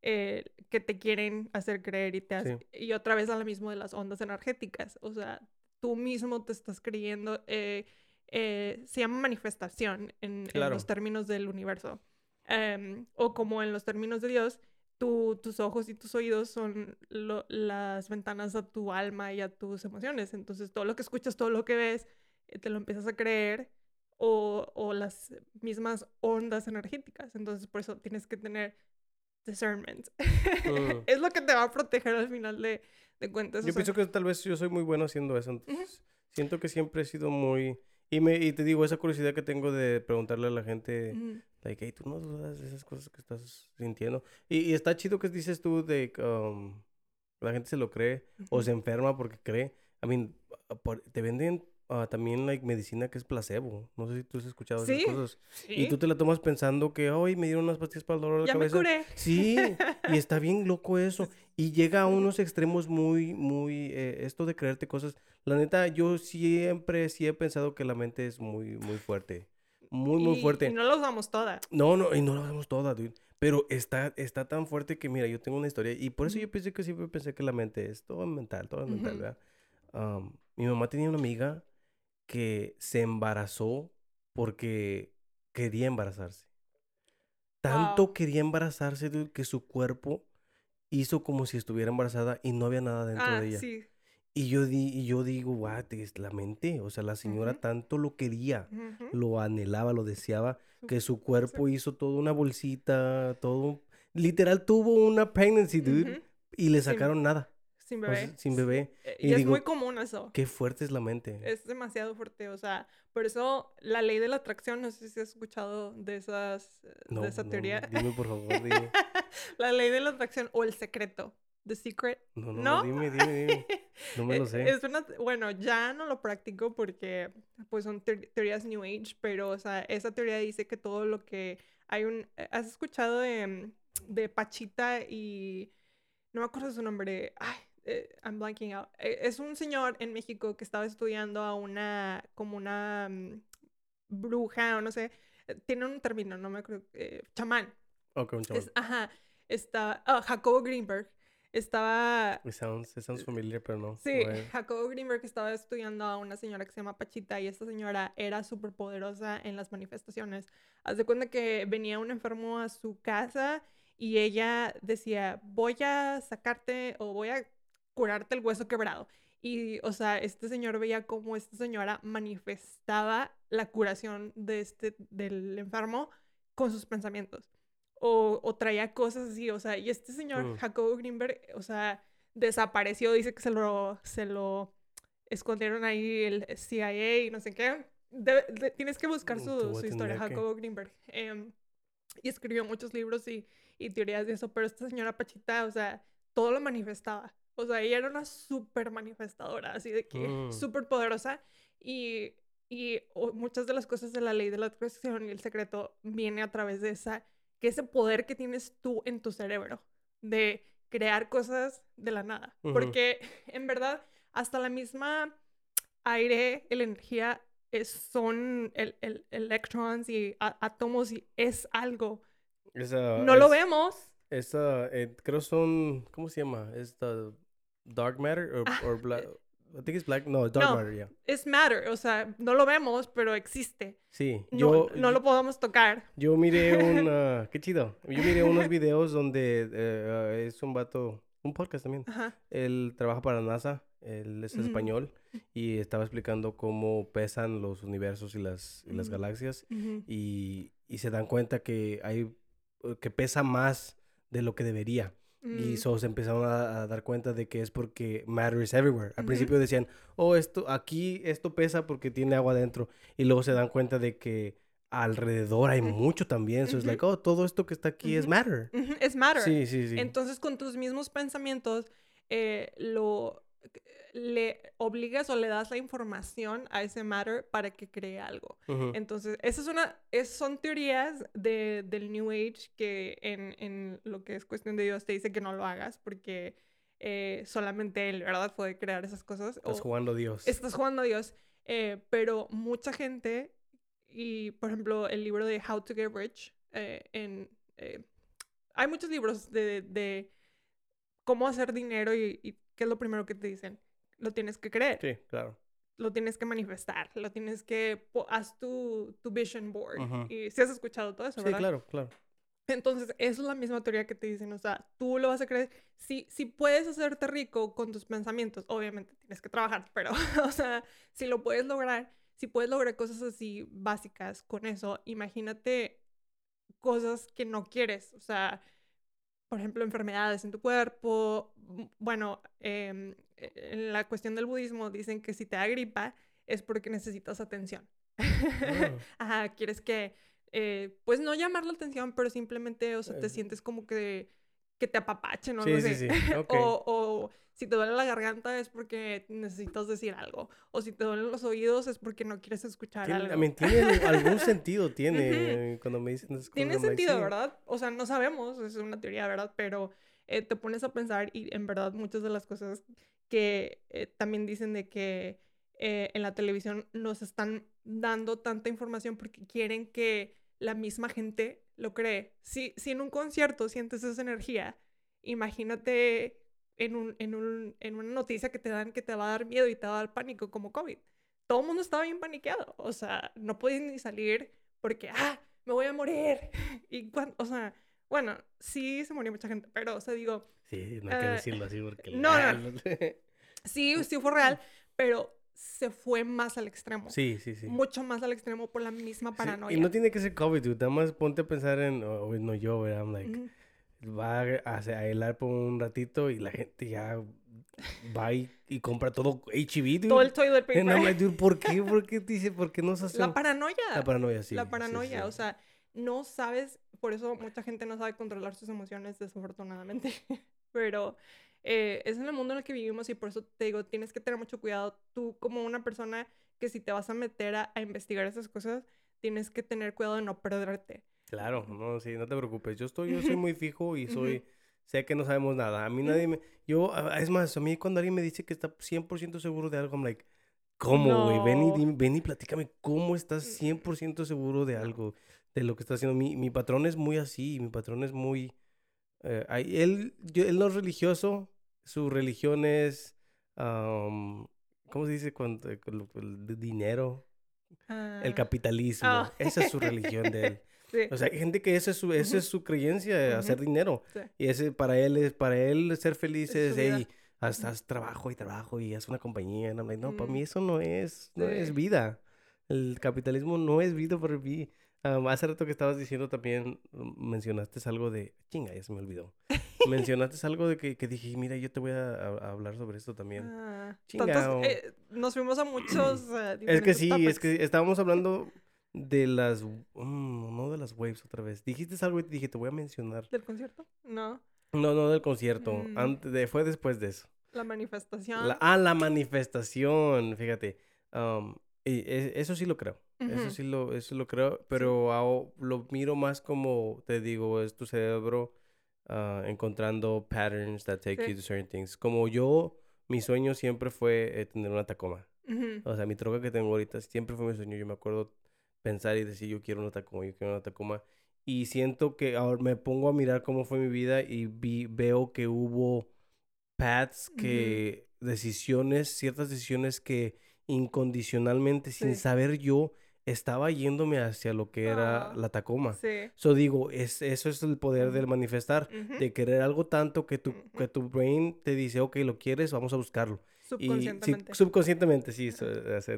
Eh, que te quieren hacer creer y te hace, y otra vez a lo mismo de las ondas energéticas, o sea, tú mismo te estás creyendo, eh, eh, se llama manifestación en, los términos del universo. Em, o como en los términos de Dios, tus ojos y tus oídos son las ventanas a tu alma y a tus emociones. Entonces, todo lo que escuchas, todo lo que ves, eh, te lo empiezas a creer o, o, las mismas ondas energéticas. Entonces, por eso tienes que tener discernment. Mm. es lo que te va a proteger al final de, de cuentas. Yo pienso que tal vez yo soy muy bueno haciendo eso. Entonces, siento que siempre he sido muy... Y, me, y te digo, esa curiosidad que tengo de preguntarle a la gente, like, hey, tú no dudas de esas cosas que estás sintiendo. Y, y está chido que dices tú de um, la gente se lo cree o se enferma porque cree. I mean, te venden ah, también like, medicina que es placebo. No sé si tú has escuchado esas Sí, cosas. Y Sí. tú te la tomas pensando que, hoy me dieron unas pastillas para el dolor de Ya me cabeza. curé. Sí, y está bien loco eso. Y llega a unos extremos muy, muy, eh, esto de creerte cosas. La neta, yo siempre sí he pensado que la mente es muy, muy fuerte. Muy, muy fuerte. Y no la usamos toda. No, no, y no lo hacemos toda, dude. Pero está, está tan fuerte que, mira, yo tengo una historia. Y por eso yo pensé que siempre pensé que la mente es todo mental, todo mental, Ujú. ¿verdad? Am, mi mamá tenía una amiga que se embarazó porque quería embarazarse. Tanto Wow. quería embarazarse, dude, que su cuerpo hizo como si estuviera embarazada y no había nada dentro Ah, de ella. sí. Y yo, di, y yo digo, what, es la mente. O sea, la señora Ujú. tanto lo quería, Ujú. lo anhelaba, lo deseaba, que su cuerpo hizo toda una bolsita, todo. Literal tuvo una pregnancy, dude, Ujú. y le Sin- sacaron nada. Sin o sea, bebé. sin bebé. Eh, Y Y, es digo, muy común eso. Qué fuerte es la mente. Es demasiado fuerte. O sea, por eso la ley de la atracción, no sé si has escuchado de esas, eh, No, de esa no, teoría. Dime, por favor, dime. la ley de la atracción o el secreto. The secret. No, no, ¿No? dime, dime, dime. No me lo Eh, sé. Es una, bueno, ya no lo practico porque pues son teor- teorías New Age, pero o sea, esa teoría dice que todo lo que hay un... eh, ¿Has escuchado de, de Pachita y... No me acuerdo su nombre. Ay, eh, I'm blanking out. Es un señor en México que estaba estudiando a una, como una mm, bruja o no sé. Tiene un término, no me acuerdo. eh, chamán. Ok, un. Es- ajá. Está... ah, Jacobo Greenberg. Estaba It sounds, it sounds familiar, pero no. Sí, ver. Jacobo Greenberg estaba estudiando a una señora que se llama Pachita y esta señora era súper poderosa en las manifestaciones. Haz de cuenta que venía un enfermo a su casa y ella decía, voy a sacarte o voy a curarte el hueso quebrado. Y, o sea, este señor veía cómo esta señora manifestaba la curación de este, del enfermo con sus pensamientos. O, o traía cosas así, o sea, y este señor, Mm. Jacobo Greenberg, o sea, desapareció, dice que se lo, se lo escondieron ahí el CIA y no sé qué. De- de- tienes que buscar Mm, su, su historia, que- Jacobo Greenberg. Em, y escribió muchos libros y, y teorías de eso, pero esta señora Pachita, o sea, todo lo manifestaba. O sea, ella era una súper manifestadora, así de que Mm. súper poderosa. Y, y o- muchas de las cosas de la ley de la atracción y el secreto viene a través de esa, que ese poder que tienes tú en tu cerebro, de crear cosas de la nada. Porque en verdad, hasta la misma aire, la energía, es, son el, el- electrons y átomos y es algo. Esa, No lo es- vemos. Esa, eh, creo son, ¿cómo se llama? Es the dark matter or, Ah, black. I think it's black. No, dark no. matter, yeah. Es matter, o sea, no lo vemos, pero existe. Sí, No, yo, no lo podemos tocar. yo miré un, ah, qué chido. Yo miré unos videos donde ah, es un vato, un podcast también. Ajá. Él trabaja para NASA, él es Ujú. español y estaba explicando cómo pesan los universos y las, y las Ujú. galaxias Ujú. y, y se dan cuenta que hay, que pesa más de lo que debería. Y Mm. so se empezaron a, a dar cuenta de que es porque matter is everywhere. Al principio decían, oh, esto, aquí esto pesa porque tiene agua dentro. Y luego se dan cuenta de que alrededor hay Ujú. mucho también. So es Ujú. like, oh, todo esto que está aquí es Ujú. matter. Ujú, Es matter. Sí, sí, sí. Entonces, con tus mismos pensamientos, eh, lo le obligas o le das la información a ese matter para que cree algo. Entonces, esa es una, es, son teorías de, del New Age que en, en lo que es cuestión de Dios te dice que no lo hagas porque eh, solamente Él, ¿verdad? Puede crear esas cosas. Estás o- jugando a Dios. estás jugando a Dios. eh, pero mucha gente, y por ejemplo, el libro de How to Get Rich, eh, en, hay muchos libros de, de cómo hacer dinero y, y qué es lo primero que te dicen. Lo tienes que creer, Sí, claro. lo tienes que manifestar, lo tienes que, haz tu, tu vision board. Ujú. Y si has escuchado todo eso, Sí, ¿verdad? claro, claro. Entonces, eso es la misma teoría que te dicen, o sea, tú lo vas a creer. Si, si puedes hacerte rico con tus pensamientos, obviamente tienes que trabajar, pero, o sea, si lo puedes lograr, si puedes lograr cosas así básicas con eso, imagínate cosas que no quieres, o sea, por ejemplo, enfermedades en tu cuerpo. Bueno, em, e- en la cuestión del budismo dicen que si te da gripa es porque necesitas atención. Ah. Ajá, quieres que, eh, pues no llamar la atención, pero simplemente, o sea, te Eh. sientes como que que te apapachen o Sí, no sí, sé. sí. O, o si te duele la garganta es porque necesitas decir algo. O si te duelen los oídos es porque no quieres escuchar algo. Mean, tiene algún sentido, tiene, cuando me dicen. Tiene sentido. ¿verdad? O sea, no sabemos, es una teoría, ¿verdad? Pero eh, te pones a pensar y en verdad muchas de las cosas que eh, también dicen de que eh, en la televisión nos están dando tanta información porque quieren que la misma gente lo cree. Si, si en un concierto sientes esa energía, imagínate en, un, en, un, en una noticia que te dan que te va a dar miedo y te va a dar pánico como COVID. Todo el mundo estaba bien paniqueado. O sea, no podías ni salir porque, ah, me voy a morir. Y cuando, o sea, bueno, sí se murió mucha gente, pero, o sea, digo, Sí, no hay que Eh, decirlo así porque... no, no. sí, sí fue real, pero se fue más al extremo. Sí, sí, sí. Mucho más al extremo por la misma Sí, paranoia. Y no tiene que ser COVID, dude. Nada más ponte a pensar en... Oh, no, yo, ¿verdad? I'm like... Ujú. Va a, a helar por un ratito y la gente ya va y, y compra todo HEB, dude. Todo el toilet paper. And I'm like, dude, ¿por qué? ¿Por qué dice? ¿Por qué no se hace? La paranoia. La paranoia, sí. la sí, paranoia, sí. o sea, no sabes, por eso mucha gente no sabe controlar sus emociones, desafortunadamente, pero eh, es en el mundo en el que vivimos y por eso te digo, tienes que tener mucho cuidado. Tú como una persona que si te vas a meter a, a investigar esas cosas, tienes que tener cuidado de no perderte. Claro, no, sí, no te preocupes. Yo estoy, yo soy muy fijo y soy, sé que no sabemos nada. A mí nadie me, yo, es más, a mí cuando alguien me dice que está 100% seguro de algo, I'm like, ¿cómo, güey? Ven y, No. dime- ven y platícame cómo estás 100% seguro de No. algo, de lo que está haciendo. Mi, mi patrón es muy así, mi patrón es muy, eh, él, yo- él no es religioso, su religión es, am, ¿cómo se dice? Cuando, el, el dinero, el Ah, capitalismo. Ah. Esa es su religión de él. sí, O sea, hay gente que esa es su, esa es su creencia, hacer dinero. sí. Y ese para él es, para él ser feliz Es hey, haz, haz trabajo y trabajo y haz una compañía. No, para Mm. mí eso no es, no es vida. El capitalismo no es vida para mí. Um, hace rato que estabas diciendo también, mm, mencionaste algo de, chinga, ya se me olvidó. Mencionaste algo de que, que dije, mira, yo te voy a, hablar sobre esto también. Ah, tantos, eh, nos fuimos a muchos eh, es que sí, es que estábamos hablando de las, mm, no de las waves otra vez. Dijiste algo y te dije, te voy a mencionar. ¿Del concierto? No. No, no del concierto. Mm. Antes de, fue después de eso. La manifestación. La- ah, la manifestación, fíjate. Um, y e- eso sí lo creo. Eso sí lo, eso lo creo. Pero lo miro más como, te digo, es tu cerebro ah, encontrando patterns that take Sí. you to certain things. Como yo, mi sueño siempre fue eh, tener una Tacoma. Ujú. O sea, mi troca que tengo ahorita siempre fue mi sueño. Yo me acuerdo pensar y decir, yo quiero una Tacoma, yo quiero una Tacoma. Y siento que ahora me pongo a mirar cómo fue mi vida y vi, veo que hubo paths que, decisiones, ciertas decisiones que incondicionalmente, sin saber yo, estaba yéndome hacia lo que era Ah, la Tacoma. Sí. So digo, es, eso es el poder del manifestar, de querer algo tanto que tu, que tu brain te dice, ok, lo quieres, vamos a buscarlo. Y sí, Subconscientemente. subconscientemente, sí, eso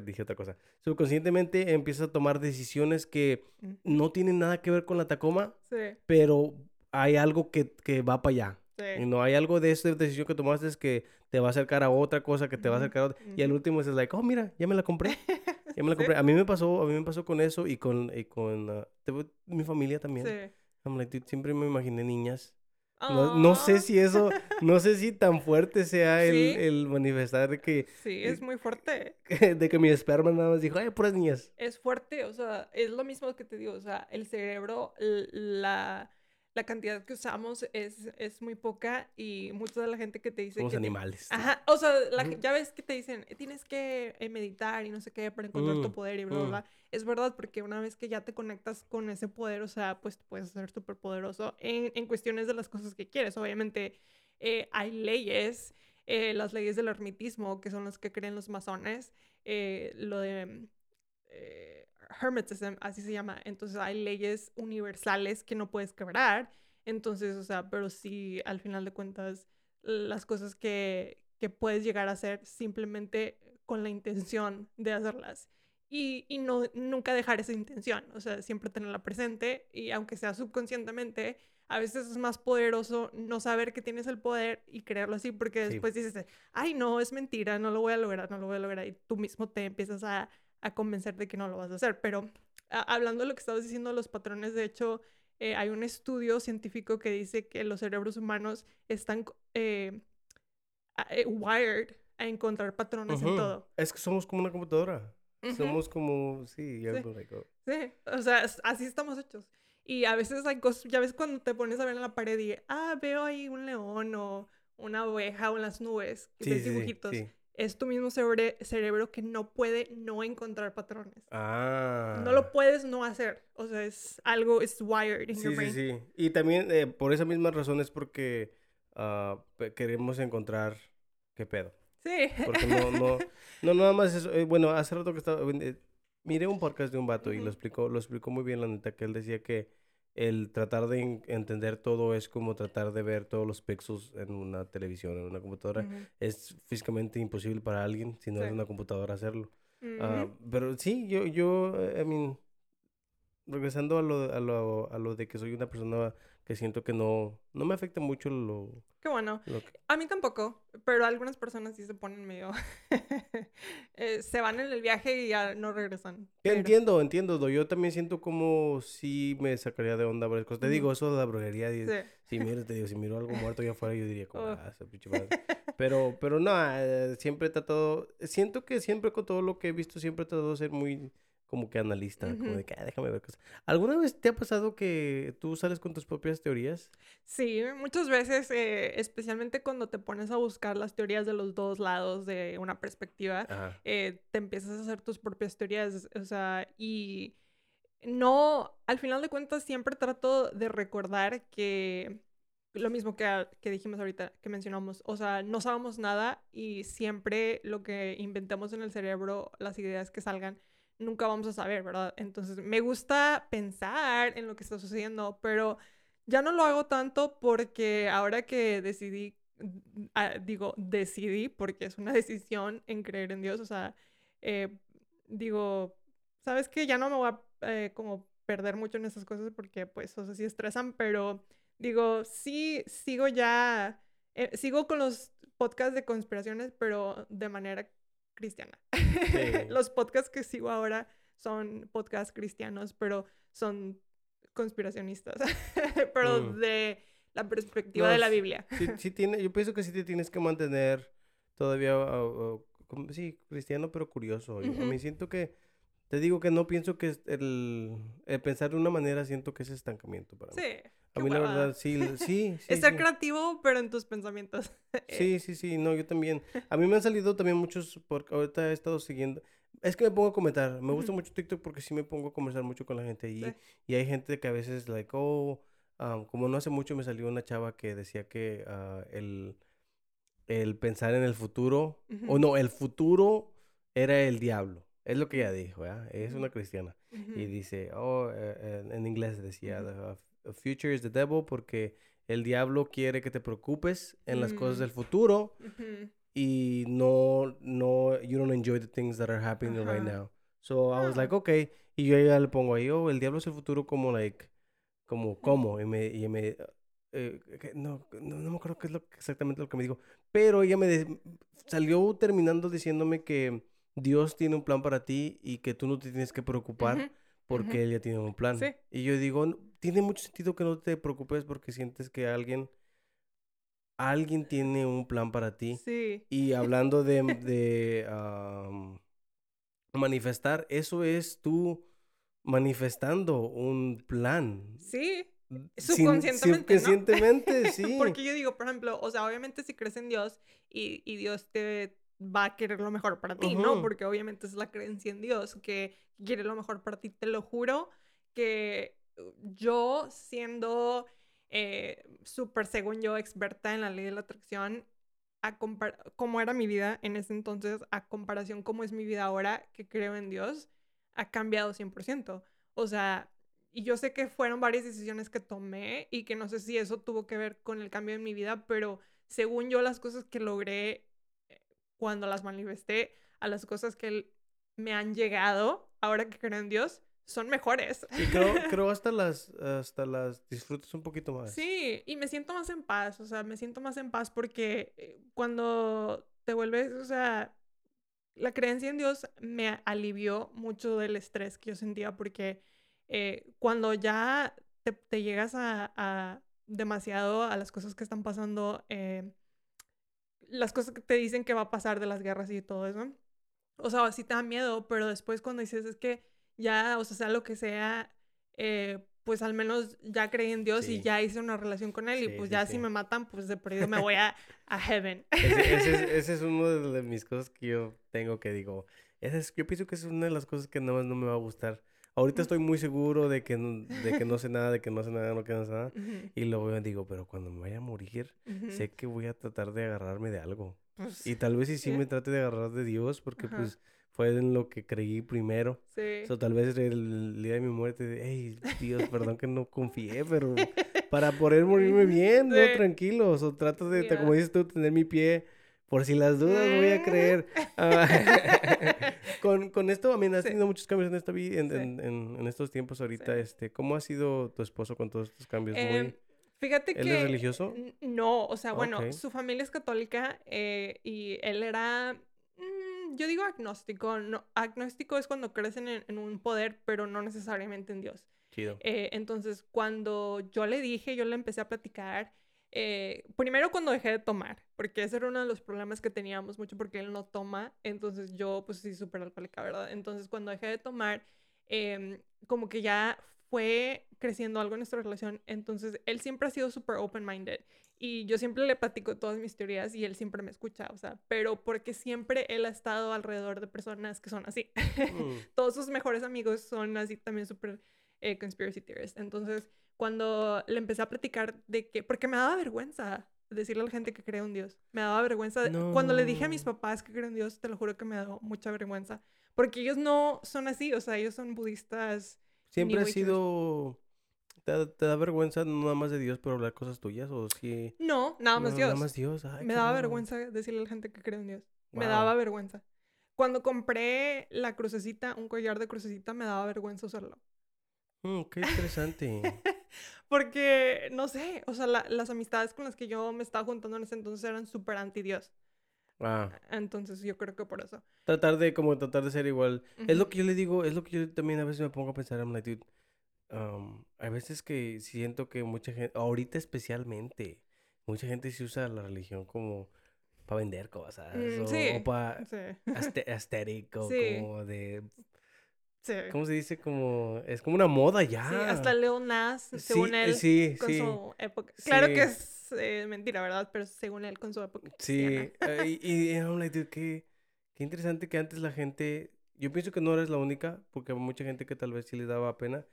dije otra cosa. Subconscientemente empiezas a tomar decisiones que no tienen nada que ver con la Tacoma, Sí. pero hay algo que, que va para allá. Y Sí. no hay algo de esa decisión que tomaste es que te va a acercar a otra cosa, que te va a acercar a otra. Y al último es like, oh, mira, ya me la compré. Me la Sí. compré. A mí me pasó, a mí me pasó con eso y con, y con voy- mi familia también. Sí. I'm like, siempre me imaginé niñas. No, no sé Ah, si eso, no sé si tan fuerte sea el, Sí. el manifestar que, Sí, es muy fuerte. de que mi esperma nada más dijo, ay, puras niñas. Es fuerte, o sea, es lo mismo que te digo, o sea, el cerebro, la, la cantidad que usamos es, es muy poca y mucha de la gente que te dice Somos que... te- animales. Ajá, o sea, la ya ves que te dicen, "Eh, tienes que eh, meditar y no sé qué para encontrar tu Mm, poder y bla, bla, mm. bla. Es verdad, porque una vez que ya te conectas con ese poder, o sea, pues puedes ser súper poderoso en, en cuestiones de las cosas que quieres. Obviamente eh, hay leyes, eh, las leyes del ermitismo, que son las que creen los masones, eh, lo de eh, hermetism, así se llama. Entonces hay leyes universales que no puedes quebrar. Entonces, o sea, pero sí, al final de cuentas, las cosas que, que puedes llegar a hacer simplemente con la intención de hacerlas. Y, y no, nunca dejar esa intención, o sea, siempre tenerla presente y aunque sea subconscientemente, a veces es más poderoso no saber que tienes el poder y creerlo así, porque Sí. después dices, ay, no, es mentira, no lo voy a lograr, no lo voy a lograr, y tú mismo te empiezas a, a convencer de que no lo vas a hacer. Pero a- hablando de lo que estabas diciendo, los patrones, de hecho, eh, hay un estudio científico que dice que los cerebros humanos están eh, eh, wired a encontrar patrones en todo. Es que somos como una computadora. Somos como, sí, sí. sí, o sea, así estamos hechos. Y a veces hay cosas, ya ves cuando te pones a ver en la pared y, ah, veo ahí un león o una oveja o en las nubes, ves dibujitos. Es tu mismo cerebro que no puede no encontrar patrones. Ah. No lo puedes no hacer. O sea, es algo, es wired in your brain. Sí, sí, Y también eh, por esa misma razón es porque uh, queremos encontrar qué pedo. Sí. Porque no, no, no nada más eso. Eh, bueno, hace rato que estaba, eh, miré un podcast de un vato y lo explicó, lo explicó muy bien la neta, que él decía que el tratar de entender todo es como tratar de ver todos los pixels en una televisión, en una computadora. Es físicamente imposible para alguien si no es una computadora hacerlo. Ah, pero sí, yo, yo, I mean, regresando a lo, a lo, a lo de que soy una persona que siento que no, no me afecta mucho lo... Qué bueno. A mí tampoco, pero algunas personas sí se ponen medio... Eh, se van en el viaje y ya no regresan. Entiendo, entiendo. Yo también siento como si me sacaría de onda varias cosas. Te digo, eso de la brujería. Si miro, te digo, si miro algo muerto allá afuera, yo diría como, oh. ah, Pero, pero no, eh, siempre he tratado... Siento que siempre con todo lo que he visto, siempre he tratado de ser muy como que analista, como de que ah, déjame ver cosas. ¿Alguna vez te ha pasado que tú sales con tus propias teorías? Sí, muchas veces, eh, especialmente cuando te pones a buscar las teorías de los dos lados de una perspectiva, eh, te empiezas a hacer tus propias teorías, o sea, y no, al final de cuentas siempre trato de recordar que lo mismo que, que dijimos ahorita, que mencionamos, o sea, no sabemos nada y siempre lo que inventemos en el cerebro, las ideas que salgan, nunca vamos a saber, ¿verdad? Entonces, me gusta pensar en lo que está sucediendo, pero ya no lo hago tanto porque ahora que decidí, ah, digo, decidí, porque es una decisión en creer en Dios, o sea, eh, digo, ¿sabes qué? Ya no me voy a eh, como perder mucho en esas cosas porque, pues, o sea, sí estresan, pero digo, sí, sigo ya, eh, sigo con los podcasts de conspiraciones, pero de manera cristiana. Los podcasts que sigo ahora son podcasts cristianos, pero son conspiracionistas, pero mm. de la perspectiva de la Biblia. Sí, tiene, yo pienso que sí te tienes que mantener todavía, sí, cristiano, pero curioso. A mí siento que, te digo que no pienso que el, el, pensar de una manera, siento que es estancamiento para mí. Sí. A mí la verdad, sí, sí. sí Estar creativo, pero en tus pensamientos. sí, sí, sí, no, yo también. A mí me han salido también muchos, porque ahorita he estado siguiendo. Es que me pongo a comentar. Me gusta mucho TikTok porque sí me pongo a conversar mucho con la gente. Y, y hay gente que a veces, like, oh, um, como no hace mucho me salió una chava que decía que uh, el, el pensar en el futuro, o no, el futuro era el diablo. Es lo que ella dijo, ¿ya? Es una cristiana. Y dice, oh, eh, eh, en inglés decía, future is the devil porque el diablo quiere que te preocupes en las cosas del mm. futuro y no, no, you don't enjoy the things that are happening right now. So I was like, ah. okay. Y yo ya le pongo ahí, oh, el diablo es el futuro como, like, como, ¿cómo? Y me, y me, eh, no, no, no, me acuerdo qué es lo, exactamente lo que me dijo. Pero ella me salió terminando diciéndome que Dios tiene un plan para ti y que tú no te tienes que preocupar porque Él ya tiene un plan. Y yo digo, tiene mucho sentido que no te preocupes porque sientes que alguien, alguien tiene un plan para ti. Sí. Y hablando de, de manifestar, eso es tú manifestando un plan. Sí. Subconscientemente. Subconscientemente, sí. Porque yo digo, por ejemplo, o sea, obviamente si crees en Dios y, y Dios te va a querer lo mejor para ti, ¿no? Porque obviamente es la creencia en Dios que quiere lo mejor para ti. Te lo juro que yo siendo eh, súper, según yo, experta en la ley de la atracción, a como era mi vida en ese entonces, a comparación cómo es mi vida ahora, que creo en Dios, ha cambiado 100%. O sea, y yo sé que fueron varias decisiones que tomé y que no sé si eso tuvo que ver con el cambio en mi vida, pero según yo las cosas que logré cuando las manifesté a las cosas que me han llegado, ahora que creo en Dios, son mejores. Y creo, creo hasta las, hasta las disfrutas un poquito más. Sí, y me siento más en paz, o sea, me siento más en paz porque eh, cuando te vuelves, o sea, la creencia en Dios me alivió mucho del estrés que yo sentía porque eh, cuando ya te llegas a, a, demasiado a las cosas que están pasando, eh, las cosas que te dicen que va a pasar de las guerras y todo eso. O sea, sí te da miedo, pero después cuando dices es que ya, o sea, sea lo que sea, eh, pues al menos ya creí en Dios y ya hice una relación con Él y pues ya si me matan, pues de perdido me voy a, a heaven. Ese, ese, es uno de, mis cosas que yo tengo que digo, es, yo pienso que es una de las cosas que nada más no me va a gustar. Ahorita estoy muy seguro de que, de que no sé nada, de que no sé nada, no sé nada. Y luego digo, pero cuando me vaya a morir, sé que voy a tratar de agarrarme de algo. Pues, y tal vez sí, sí me trate de agarrar de Dios, porque pues fue en lo que creí primero. Sí. O tal vez el día de mi muerte, hey, Dios, perdón que no confié, pero para poder morirme bien, no tranquilos. O trato de, como dices tú, tener mi pie por si las dudas voy a creer. Ah, con, con, esto, a mí has tenido muchos cambios en esta vida, en, en, en, estos tiempos ahorita. este ¿Cómo ha sido tu esposo con todos estos cambios? Muy... Em, fíjate ¿Él es religioso? No, o sea, bueno, su familia es católica eh, y él era mm, yo digo agnóstico. No, agnóstico es cuando crecen en, en, un poder, pero no necesariamente en Dios. Chido. Eh, entonces, cuando yo le dije, yo le empecé a platicar, eh, primero cuando dejé de tomar, porque ese era uno de los problemas que teníamos mucho porque él no toma, entonces yo pues sí, súper alcohólica, ¿verdad? Entonces cuando dejé de tomar, em, como que ya fue creciendo algo en nuestra relación, entonces él siempre ha sido súper open-minded y yo siempre le platico todas mis teorías y él siempre me escucha, o sea, pero porque siempre él ha estado alrededor de personas que son así. Mm. Todos sus mejores amigos son así también súper eh, conspiracy theorists, entonces cuando le empecé a platicar de que, porque me daba vergüenza decirle a la gente que cree en Dios. Me daba vergüenza. Cuando le dije a mis papás que creo en Dios, te lo juro que me daba mucha vergüenza. Porque ellos no son así, o sea, ellos son budistas. Siempre ha sido... ¿Te, da vergüenza no nada más de Dios pero hablar cosas tuyas o si... No, nada más Dios. Nada más Dios. me daba vergüenza decirle a la gente que cree en Dios. Me daba vergüenza. Cuando compré la crucecita, un collar de crucecita, me daba vergüenza usarlo. Mm, qué interesante. Porque, no sé, o sea, las amistades con las que yo me estaba juntando en ese entonces eran súper anti-Dios. Ah. Entonces yo creo que por eso. Tratar de, como tratar de ser igual. Es lo que yo le digo, es lo que yo también a veces me pongo a pensar, I'm like, dude, um, hay veces que siento que mucha gente, ahorita especialmente, mucha gente se usa la religión como para vender cosas. Mm, o, para sí. estético, como de ¿Cómo se dice? Como, es como una moda ya. Sí, hasta Leon Nas, según él, sí, con su época. Claro que es eh, mentira, ¿verdad? Pero según él, con su época. Sí, eh, y, y I'm like, qué, qué interesante que antes la gente, yo pienso que no eres la única, porque hay mucha gente que tal vez sí le daba pena,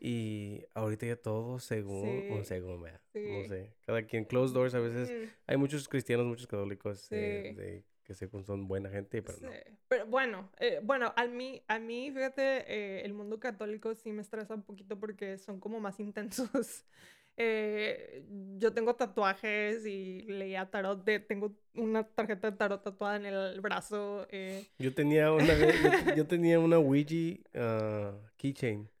y ahorita ya todo según, o según, vea, no sé, cada quien, closed doors, a veces hay muchos cristianos, muchos católicos de que sé son buena gente, pero no. Pero bueno, eh, bueno, a mí, a mí, fíjate, eh, el mundo católico sí me estresa un poquito porque son como más intensos. Eh, yo tengo tatuajes y leía tarot, de, tengo una tarjeta de tarot tatuada en el brazo. Yo tenía una, yo, tenía una Ouija uh, keychain.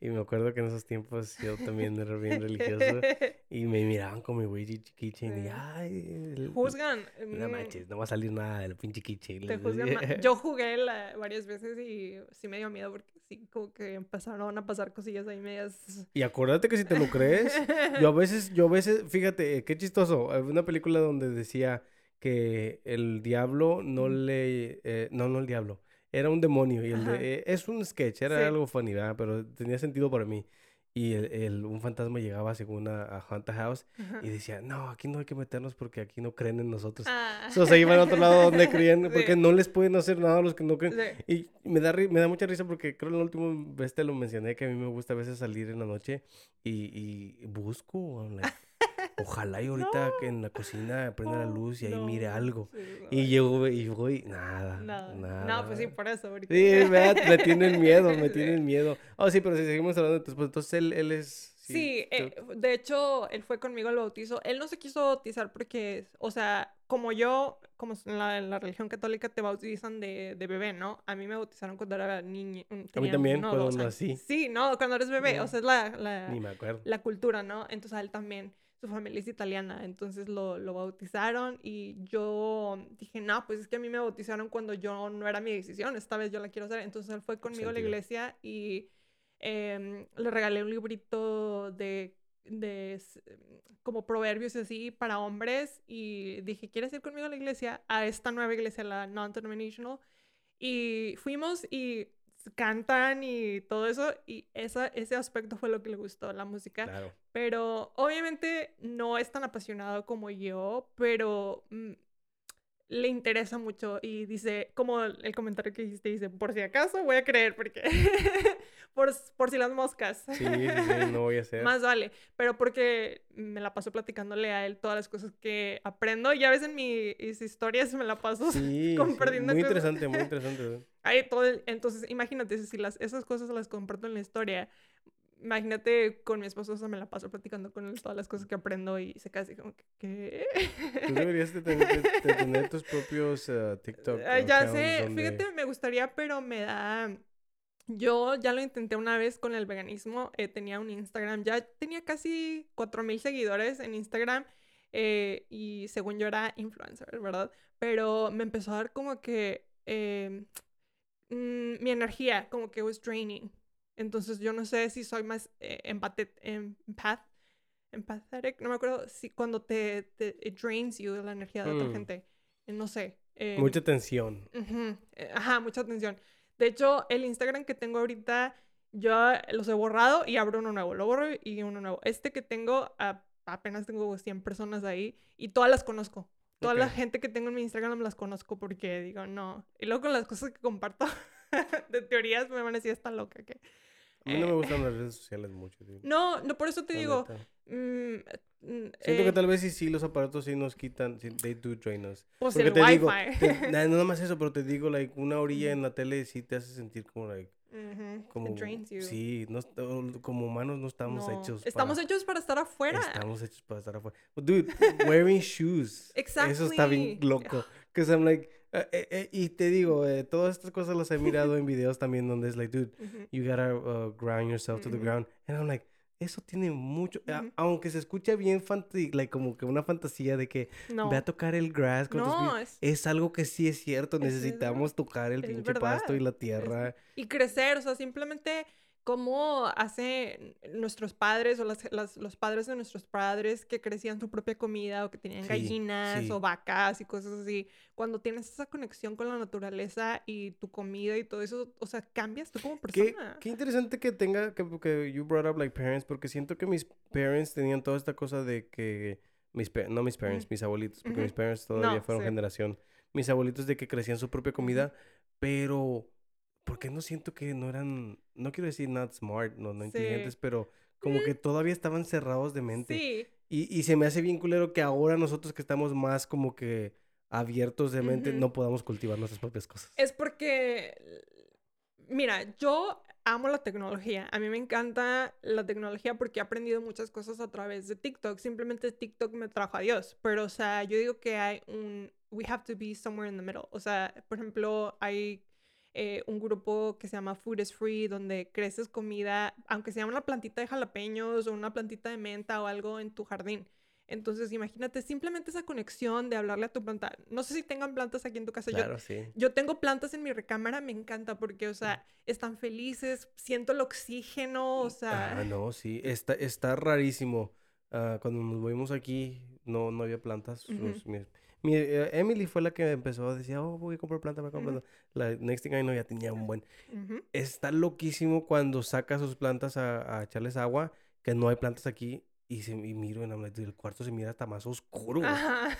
Y me acuerdo que en esos tiempos yo también era bien religioso y me miraban con mi Ouija keychain y ay... Juzgan. No mm. manches, no va a salir nada del pinche keychain. Te juzgan Yo jugué varias veces y sí me dio miedo porque sí, como que empezaron a pasar cosillas ahí medias... Y acuérdate que si te lo crees, yo a veces, yo a veces, fíjate, qué chistoso, una película donde decía que el diablo no le... Eh, no, no el diablo era un demonio y el de, es un sketch, era algo funny, ¿verdad? Pero tenía sentido para mí. Y el, un fantasma llegaba según a, a Haunted House y decía, no, aquí no hay que meternos porque aquí no creen en nosotros. Ah. O sea, se iban a otro lado donde creían, porque no les pueden hacer nada a los que no creen. Y me da, me da mucha risa porque creo que la última vez te lo mencioné que a mí me gusta a veces salir en la noche y, y busco, Ojalá y ahorita en la cocina prenda la luz y ahí mire algo. y llego y voy, nada, nada. No, pues sí, por eso. Ahorita. Sí, me, me tienen miedo, me tienen miedo. Oh, sí, pero si seguimos hablando de tu entonces él, él es... Sí, eh, de hecho, él fue conmigo al bautizo. Él no se quiso bautizar porque, o sea, como yo, como en la, la religión católica te bautizan de, de, bebé, ¿no? A mí me bautizaron cuando era niña. A mí también, cuando nací. Sí, no, cuando eres bebé, o sea, es la, la, la cultura, ¿no? Entonces a él también su familia es italiana, entonces lo, lo, bautizaron y yo dije, no, pues es que a mí me bautizaron cuando yo no era mi decisión, esta vez yo la quiero hacer, entonces él fue conmigo a la iglesia y em, le regalé un librito de, de como proverbios así para hombres y dije, ¿quieres ir conmigo a la iglesia? A esta nueva iglesia, la non-denominational. Y fuimos y cantan y todo eso, y esa, ese aspecto fue lo que le gustó, la música. Claro. Pero obviamente no es tan apasionado como yo, pero mm, le interesa mucho y dice, como el comentario que dijiste, dice, por si acaso voy a creer, porque por, por si las moscas. Sí, sí, no voy a hacer. Más vale, pero porque me la paso platicándole a él todas las cosas que aprendo y a veces en mis historias me la paso sí, compartiendo. muy interesante, muy interesante. Todo entonces, imagínate, si las, esas cosas las comparto en la historia, imagínate con mi esposo, me la paso platicando con él todas las cosas que aprendo y se casi como que, ¿qué? Tú deberías de tener, tus propios uh, TikTok. ya sé, fíjate, me gustaría, pero me da... Yo ya lo intenté una vez con el veganismo, eh, tenía un Instagram, ya tenía casi 4.000 seguidores en Instagram eh, y según yo era influencer, ¿verdad? Pero me empezó a dar como que em, mm, mi energía, como que was draining. Entonces yo no sé si soy más eh, empath, empathetic, no me acuerdo si cuando te, te drains you la energía de otra mm. gente. Eh, no sé. Eh, mucha tensión. Eh, ajá, mucha tensión. De hecho, el Instagram que tengo ahorita, yo los he borrado y abro uno nuevo. Lo borro y uno nuevo. Este que tengo, apenas tengo 100 personas ahí y todas las conozco. Toda la gente que tengo en mi Instagram las conozco porque digo, no. Y luego con las cosas que comparto de teorías me van a decir, está loca que... A mí no me eh, gustan las redes sociales mucho. No, no, por eso te digo. Mm, mm, Siento que eh tal vez sí, sí, los aparatos sí nos quitan. they do drain us. Pues Porque el te wifi. Digo, no, nada más eso, pero te digo, like, una orilla en la tele sí te hace sentir como, like, como, drains you. Sí, no, como humanos no estamos hechos. Estamos hechos para estar afuera. Estamos hechos para estar afuera. Dude, wearing shoes. Exactly. Eso está bien loco. Because I'm like, eh, eh, eh, y te digo, todas estas cosas las he mirado en videos también donde es like, dude, you gotta uh, ground yourself to the ground. And I'm like, eso tiene mucho, aunque se escucha bien like, como que una fantasía de que ve a tocar el grass con no, es, algo que sí es cierto, necesitamos tocar el pinche pasto y la tierra. y crecer, o sea, simplemente cómo hace nuestros padres o los padres de nuestros padres que crecían su propia comida o que tenían gallinas o vacas y cosas así. Cuando tienes esa conexión con la naturaleza y tu comida y todo eso, o sea, cambias tú como persona. Qué, interesante que tenga, que, que you brought up like parents, porque siento que mis parents tenían toda esta cosa de que, mis no mis parents, mis abuelitos, porque mis parents todavía fueron generación, mis abuelitos de que crecían su propia comida, pero porque no siento que no eran, no quiero decir not smart, no, no inteligentes, pero como que todavía estaban cerrados de mente. Sí. Y, y, se me hace bien culero que ahora nosotros que estamos más como que abiertos de mente no podamos cultivar nuestras propias cosas. Es porque, mira, yo amo la tecnología. A mí me encanta la tecnología porque he aprendido muchas cosas a través de TikTok. Simplemente TikTok me trajo a Dios. Pero, o sea, yo digo que hay un... We have to be somewhere in the middle. O sea, por ejemplo, hay eh, un grupo que se llama Food is Free, donde creces comida, aunque sea una plantita de jalapeños o una plantita de menta o algo en tu jardín. Entonces, imagínate simplemente esa conexión de hablarle a tu planta. No sé si tengan plantas aquí en tu casa. Claro, yo, sí. yo tengo plantas en mi recámara, me encanta porque, o sea, están felices, siento el oxígeno, o sea. Ah, no, sí, está, está rarísimo. Uh, cuando nos movimos aquí, no, no había plantas. Mi, eh, Emily fue la que empezó a decir, oh, voy a comprar planta, voy a comprar planta. La next thing I know ya tenía un buen. Está loquísimo cuando saca sus plantas a, a, echarles agua, que no hay plantas aquí. Y, se, y miro en el cuarto se mira hasta más oscuro.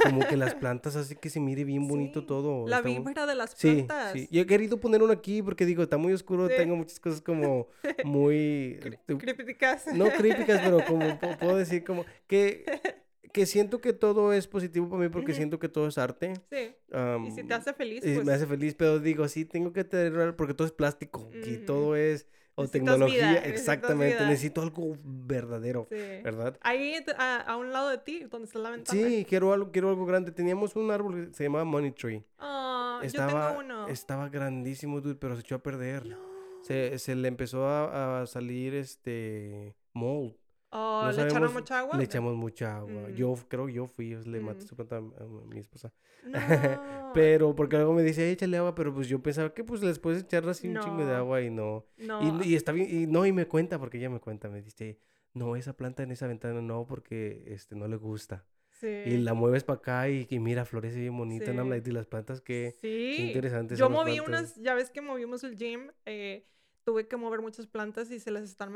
Como que las plantas así que se mire bien bonito todo. La vibra de las plantas. Sí, sí. Yo he querido poner uno aquí porque digo, está muy oscuro, tengo muchas cosas como muy... críticas. No críticas, pero como puedo decir como que que siento que todo es positivo para mí porque siento que todo es arte. Sí. y si te hace feliz, pues... Me hace feliz, pero digo, sí, tengo que tener, porque todo es plástico y todo es... O tecnología, exactamente. Necesito algo verdadero, ¿verdad? Ahí a, un lado de ti, donde está la ventana. Sí, quiero algo, quiero algo grande. Teníamos un árbol que se llamaba Money Tree. Ah, estaba, yo tengo uno. Estaba grandísimo, dude, pero se echó a perder. Se, se le empezó a, a salir este mold. Oh, ¿Le echaron mucha agua? Le echamos mucha agua. Yo mm. creo yo fui, le maté mm. su planta a, mi esposa. No. pero porque luego me dice, échale agua, pero pues yo pensaba que pues les puedes echar así un chingo de agua y no. no. Y, y, está bien, y no, y me cuenta, porque ella me cuenta, me dice, no, esa planta en esa ventana no, porque este no le gusta. Y la mueves para acá y, mira, florece bien bonita. Sí. ¿no? Y las plantas, que sí. interesantes. Yo moví unas, ya ves que movimos el gym, eh, tuve que mover muchas plantas y se les están,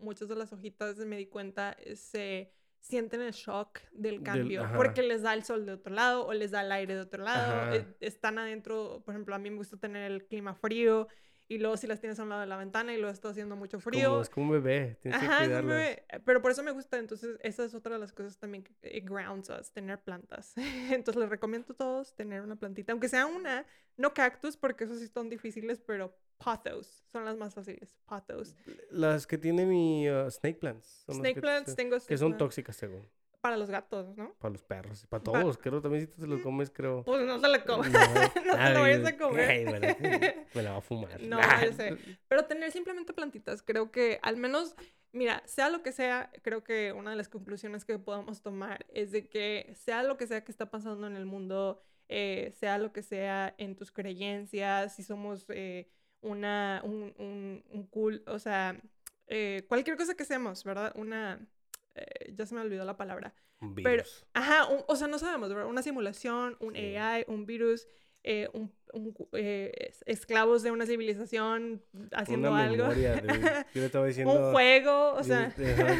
muchas de las hojitas, me di cuenta, eh, se sienten el shock del cambio, porque les da el sol de otro lado o les da el aire de otro lado, eh, están adentro, por ejemplo, a mí me gusta tener el clima frío, y luego si las tienes a un lado de la ventana y luego está haciendo mucho frío. Es como, un bebé, tienes que cuidarlas. Un bebé. Pero por eso me gusta, entonces esa es otra de las cosas también que it grounds us, tener plantas. entonces les recomiendo a todos tener una plantita, aunque sea una, no cactus porque esos sí son difíciles, pero pothos son las más fáciles, pothos. Las que tiene mi uh, snake plants. snake plants tengo. Que son tóxicas según. Para los gatos, ¿no? Para los perros, y para todos. Creo también si tú te los comes, creo. Pues no te lo comes. No, te lo vayas a comer. me, la, va a fumar. No, yo sé. Pero tener simplemente plantitas, creo que al menos, mira, sea lo que sea, creo que una de las conclusiones que podamos tomar es de que sea lo que sea que está pasando en el mundo, eh, sea lo que sea en tus creencias, si somos eh, una, un, un, un cool, o sea, eh, cualquier cosa que seamos, ¿verdad? Una eh, ya se me olvidó la palabra. Un virus. Pero, ajá, o sea, no sabemos, ¿verdad? Una simulación, un AI, un virus, eh, un, eh, esclavos de una civilización haciendo una algo. Memoria yo le estaba diciendo, un juego, o sea.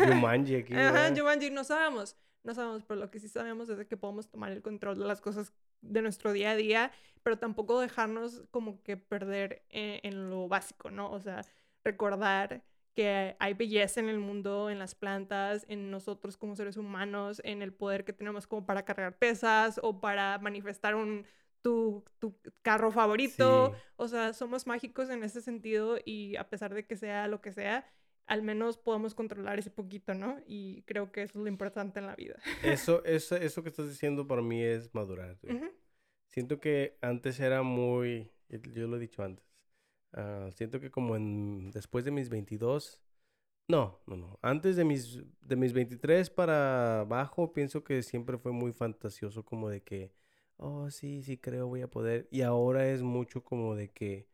Jumanji aquí. Ajá, Jumanji, no sabemos. No sabemos, pero lo que sí sabemos es que podemos tomar el control de las cosas de nuestro día a día, pero tampoco dejarnos como que perder en lo básico, ¿no? O sea, recordar que hay belleza en el mundo, en las plantas, en nosotros como seres humanos, en el poder que tenemos como para cargar pesas o para manifestar un, tu, tu carro favorito. O sea, somos mágicos en ese sentido y a pesar de que sea lo que sea, al menos podemos controlar ese poquito, ¿no? Y creo que eso es lo importante en la vida. Eso, eso, eso que estás diciendo para mí es madurar. Siento que antes era muy, yo lo he dicho antes, Ah, siento que como en después de mis 22, no, no, no, antes de mis, de mis 23 para abajo, pienso que siempre fue muy fantasioso como de que, oh, sí, sí creo voy a poder. Y ahora es mucho como de que,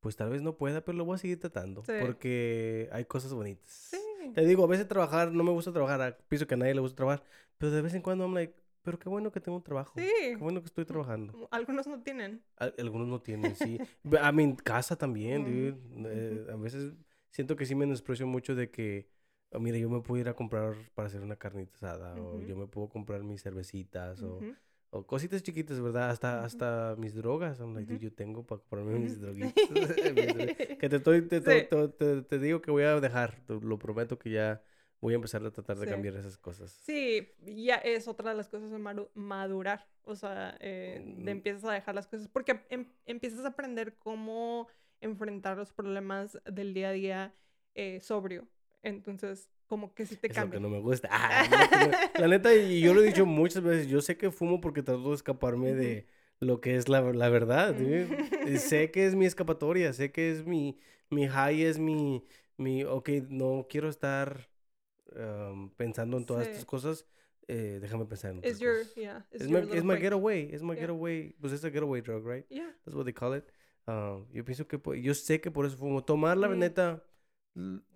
pues tal vez no pueda, pero lo voy a seguir tratando. Porque hay cosas bonitas. Te digo, a veces trabajar, no me gusta trabajar, pienso que a nadie le gusta trabajar, pero de vez en cuando I'm like, pero qué bueno que tengo un trabajo. Sí. Qué bueno que estoy trabajando. Algunos no tienen. algunos no tienen, sí. a mi casa también, dude. Eh, a veces siento que sí me desprecio mucho de que, oh, mira, yo me puedo ir a comprar para hacer una carnita asada, o yo me puedo comprar mis cervecitas, o, o, cositas chiquitas, ¿verdad? Hasta, hasta mis drogas. I'm like, yo tengo para comprarme mis droguitas. que te, estoy, te, te, te, digo que voy a dejar, lo prometo que ya voy a empezar a tratar de cambiar esas cosas. Sí, ya es otra de las cosas de madurar. O sea, eh, de mm. empiezas a dejar las cosas porque em empiezas a aprender cómo enfrentar los problemas del día a día eh, sobrio. Entonces, como que sí te cambia. Lo que no me gusta. Ah, la neta, y yo lo he dicho muchas veces, yo sé que fumo porque trato de escaparme de lo que es la, la verdad. sé que es mi escapatoria, sé que es mi, mi high, es mi, mi, ok, no quiero estar pensando en todas estas cosas, eh, déjame pensar en otras cosas. Yeah, es my, my getaway, es my getaway, pues es a getaway drug, right? Yeah. That's what they call it. Um, yo pienso que, yo sé que por eso fumo. Tomar la veneta,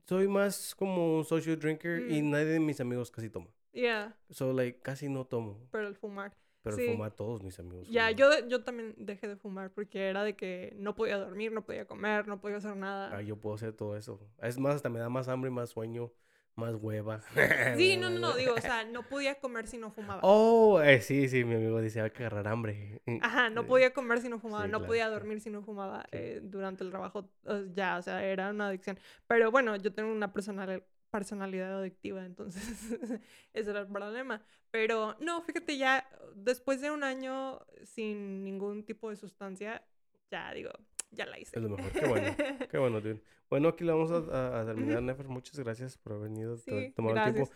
soy más como un social drinker y mm. nadie de mis amigos casi toma. Yeah. So, like, casi no tomo. Pero el fumar. Pero el fumar todos mis amigos. Ya, yo, yo también dejé de fumar porque era de que no podía dormir, no podía comer, no podía hacer nada. Ah, yo puedo hacer todo eso. Es más, hasta me da más hambre y más sueño más hueva. Sí, no, no, no, digo, o sea, no podía comer si no fumaba. Oh, eh, sí, sí, mi amigo hay que agarrar hambre. Ajá, no podía comer si no fumaba, no podía dormir si no fumaba eh, durante el trabajo, ya, o sea, era una adicción. Pero bueno, yo tengo una personal, personalidad adictiva, entonces ese era el problema. Pero no, fíjate, ya después de un año sin ningún tipo de sustancia, ya digo, ya la hice. Es lo mejor. Qué bueno. Qué bueno, dude. Bueno, aquí la vamos a, a, terminar, Nefer. Muchas gracias por haber venido, sí, tomar el tiempo.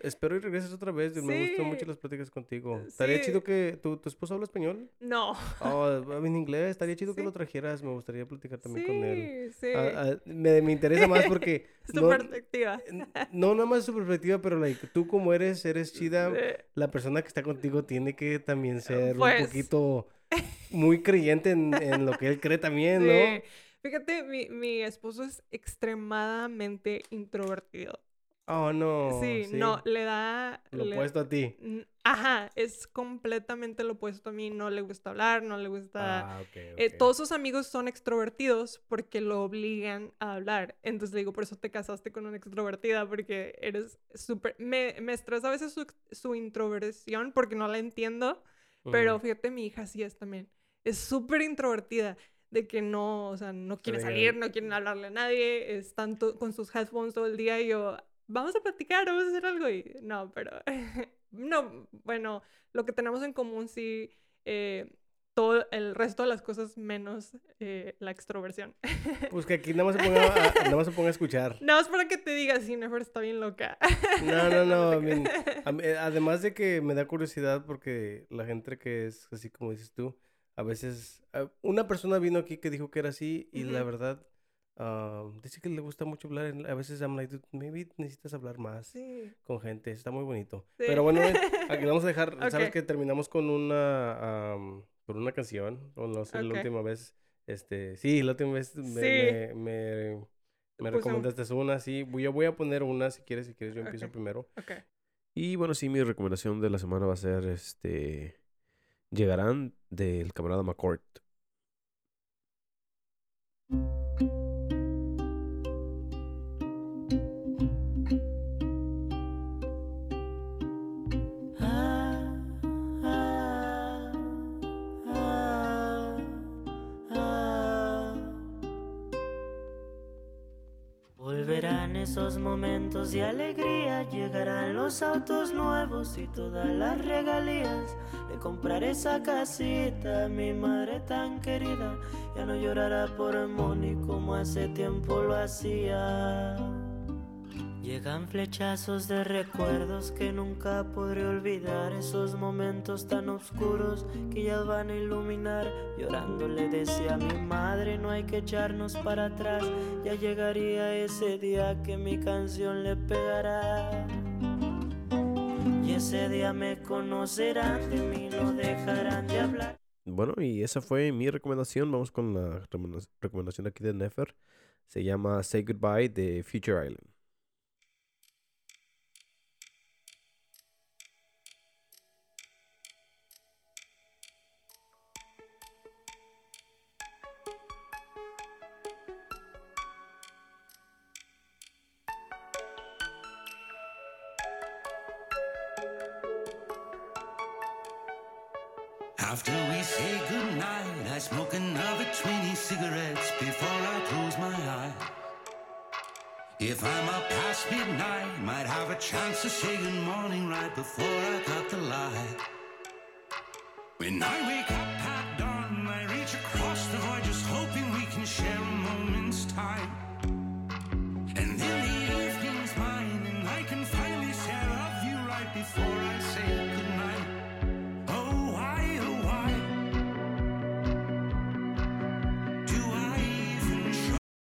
espero y regreses otra vez. Me gustan mucho las pláticas contigo. ¿Estaría chido que tu, tu esposo habla español? No. Oh, en inglés. Estaría chido que lo trajeras. Me gustaría platicar también con él. Sí, ah, ah, me, me, interesa más porque... su perspectiva. No, nada más su perspectiva, pero like, tú como eres, eres chida. La persona que está contigo tiene que también ser un pues poquito muy creyente en, en, lo que él cree también, ¿no? Fíjate, mi, mi esposo es extremadamente introvertido. Oh, no. Sí, no, le da... Lo opuesto a ti. Ajá, es completamente lo opuesto a mí. No le gusta hablar, no le gusta... Ah, eh, todos sus amigos son extrovertidos porque lo obligan a hablar. Entonces le digo, por eso te casaste con una extrovertida, porque eres súper... Me, me estresa a veces su, su, introversión porque no la entiendo, pero fíjate, mi hija sí es también. Es súper introvertida de que no, o sea, no quiere salir, no quieren hablarle a nadie, están con sus headphones todo el día y yo, vamos a platicar, vamos a hacer algo y no, pero no, bueno, lo que tenemos en común sí, eh, todo el resto de las cosas menos eh, la extroversión. Pues que aquí nada más se ponga a, nada más se ponga a escuchar. Nada más para que te diga, sí, Nefer está bien loca. No, no, no. Eh, además de que me da curiosidad porque la gente que es así como dices tú, a veces, ah, una persona vino aquí que dijo que era así y la verdad, ah, dice que le gusta mucho hablar. A veces I'm like, maybe necesitas hablar más con gente. Está muy bonito. Pero bueno, aquí vamos a dejar, sabes que terminamos con una, con una canción, o no sé, la última vez, este, sí, la última vez me, me, me, recomendaste una, sí. Yo voy a poner una si quieres, si quieres yo empiezo primero. Y bueno, sí, mi recomendación de la semana va a ser este llegarán del camarada McCourt. Esos momentos de alegría, llegarán los autos nuevos y todas las regalías le compraré esa casita mi madre tan querida. Ya no llorará por Moni como hace tiempo lo hacía. Llegan flechazos de recuerdos que nunca podré olvidar. Esos momentos tan oscuros que ya van a iluminar. Llorando le decía a mi madre: No hay que echarnos para atrás. Ya llegaría ese día que mi canción le pegará ese día me conocerán, de mí no dejarán de hablar. Bueno, y esa fue mi recomendación. Vamos con la recomendación aquí de Nefer. Se llama Say Goodbye de Future Island. Cigarettes before I close my eyes. If I'm up past midnight, might have a chance to say good morning right before I cut the light. When I wake up at dawn, I reach across the void, just hoping we can share a moment's time.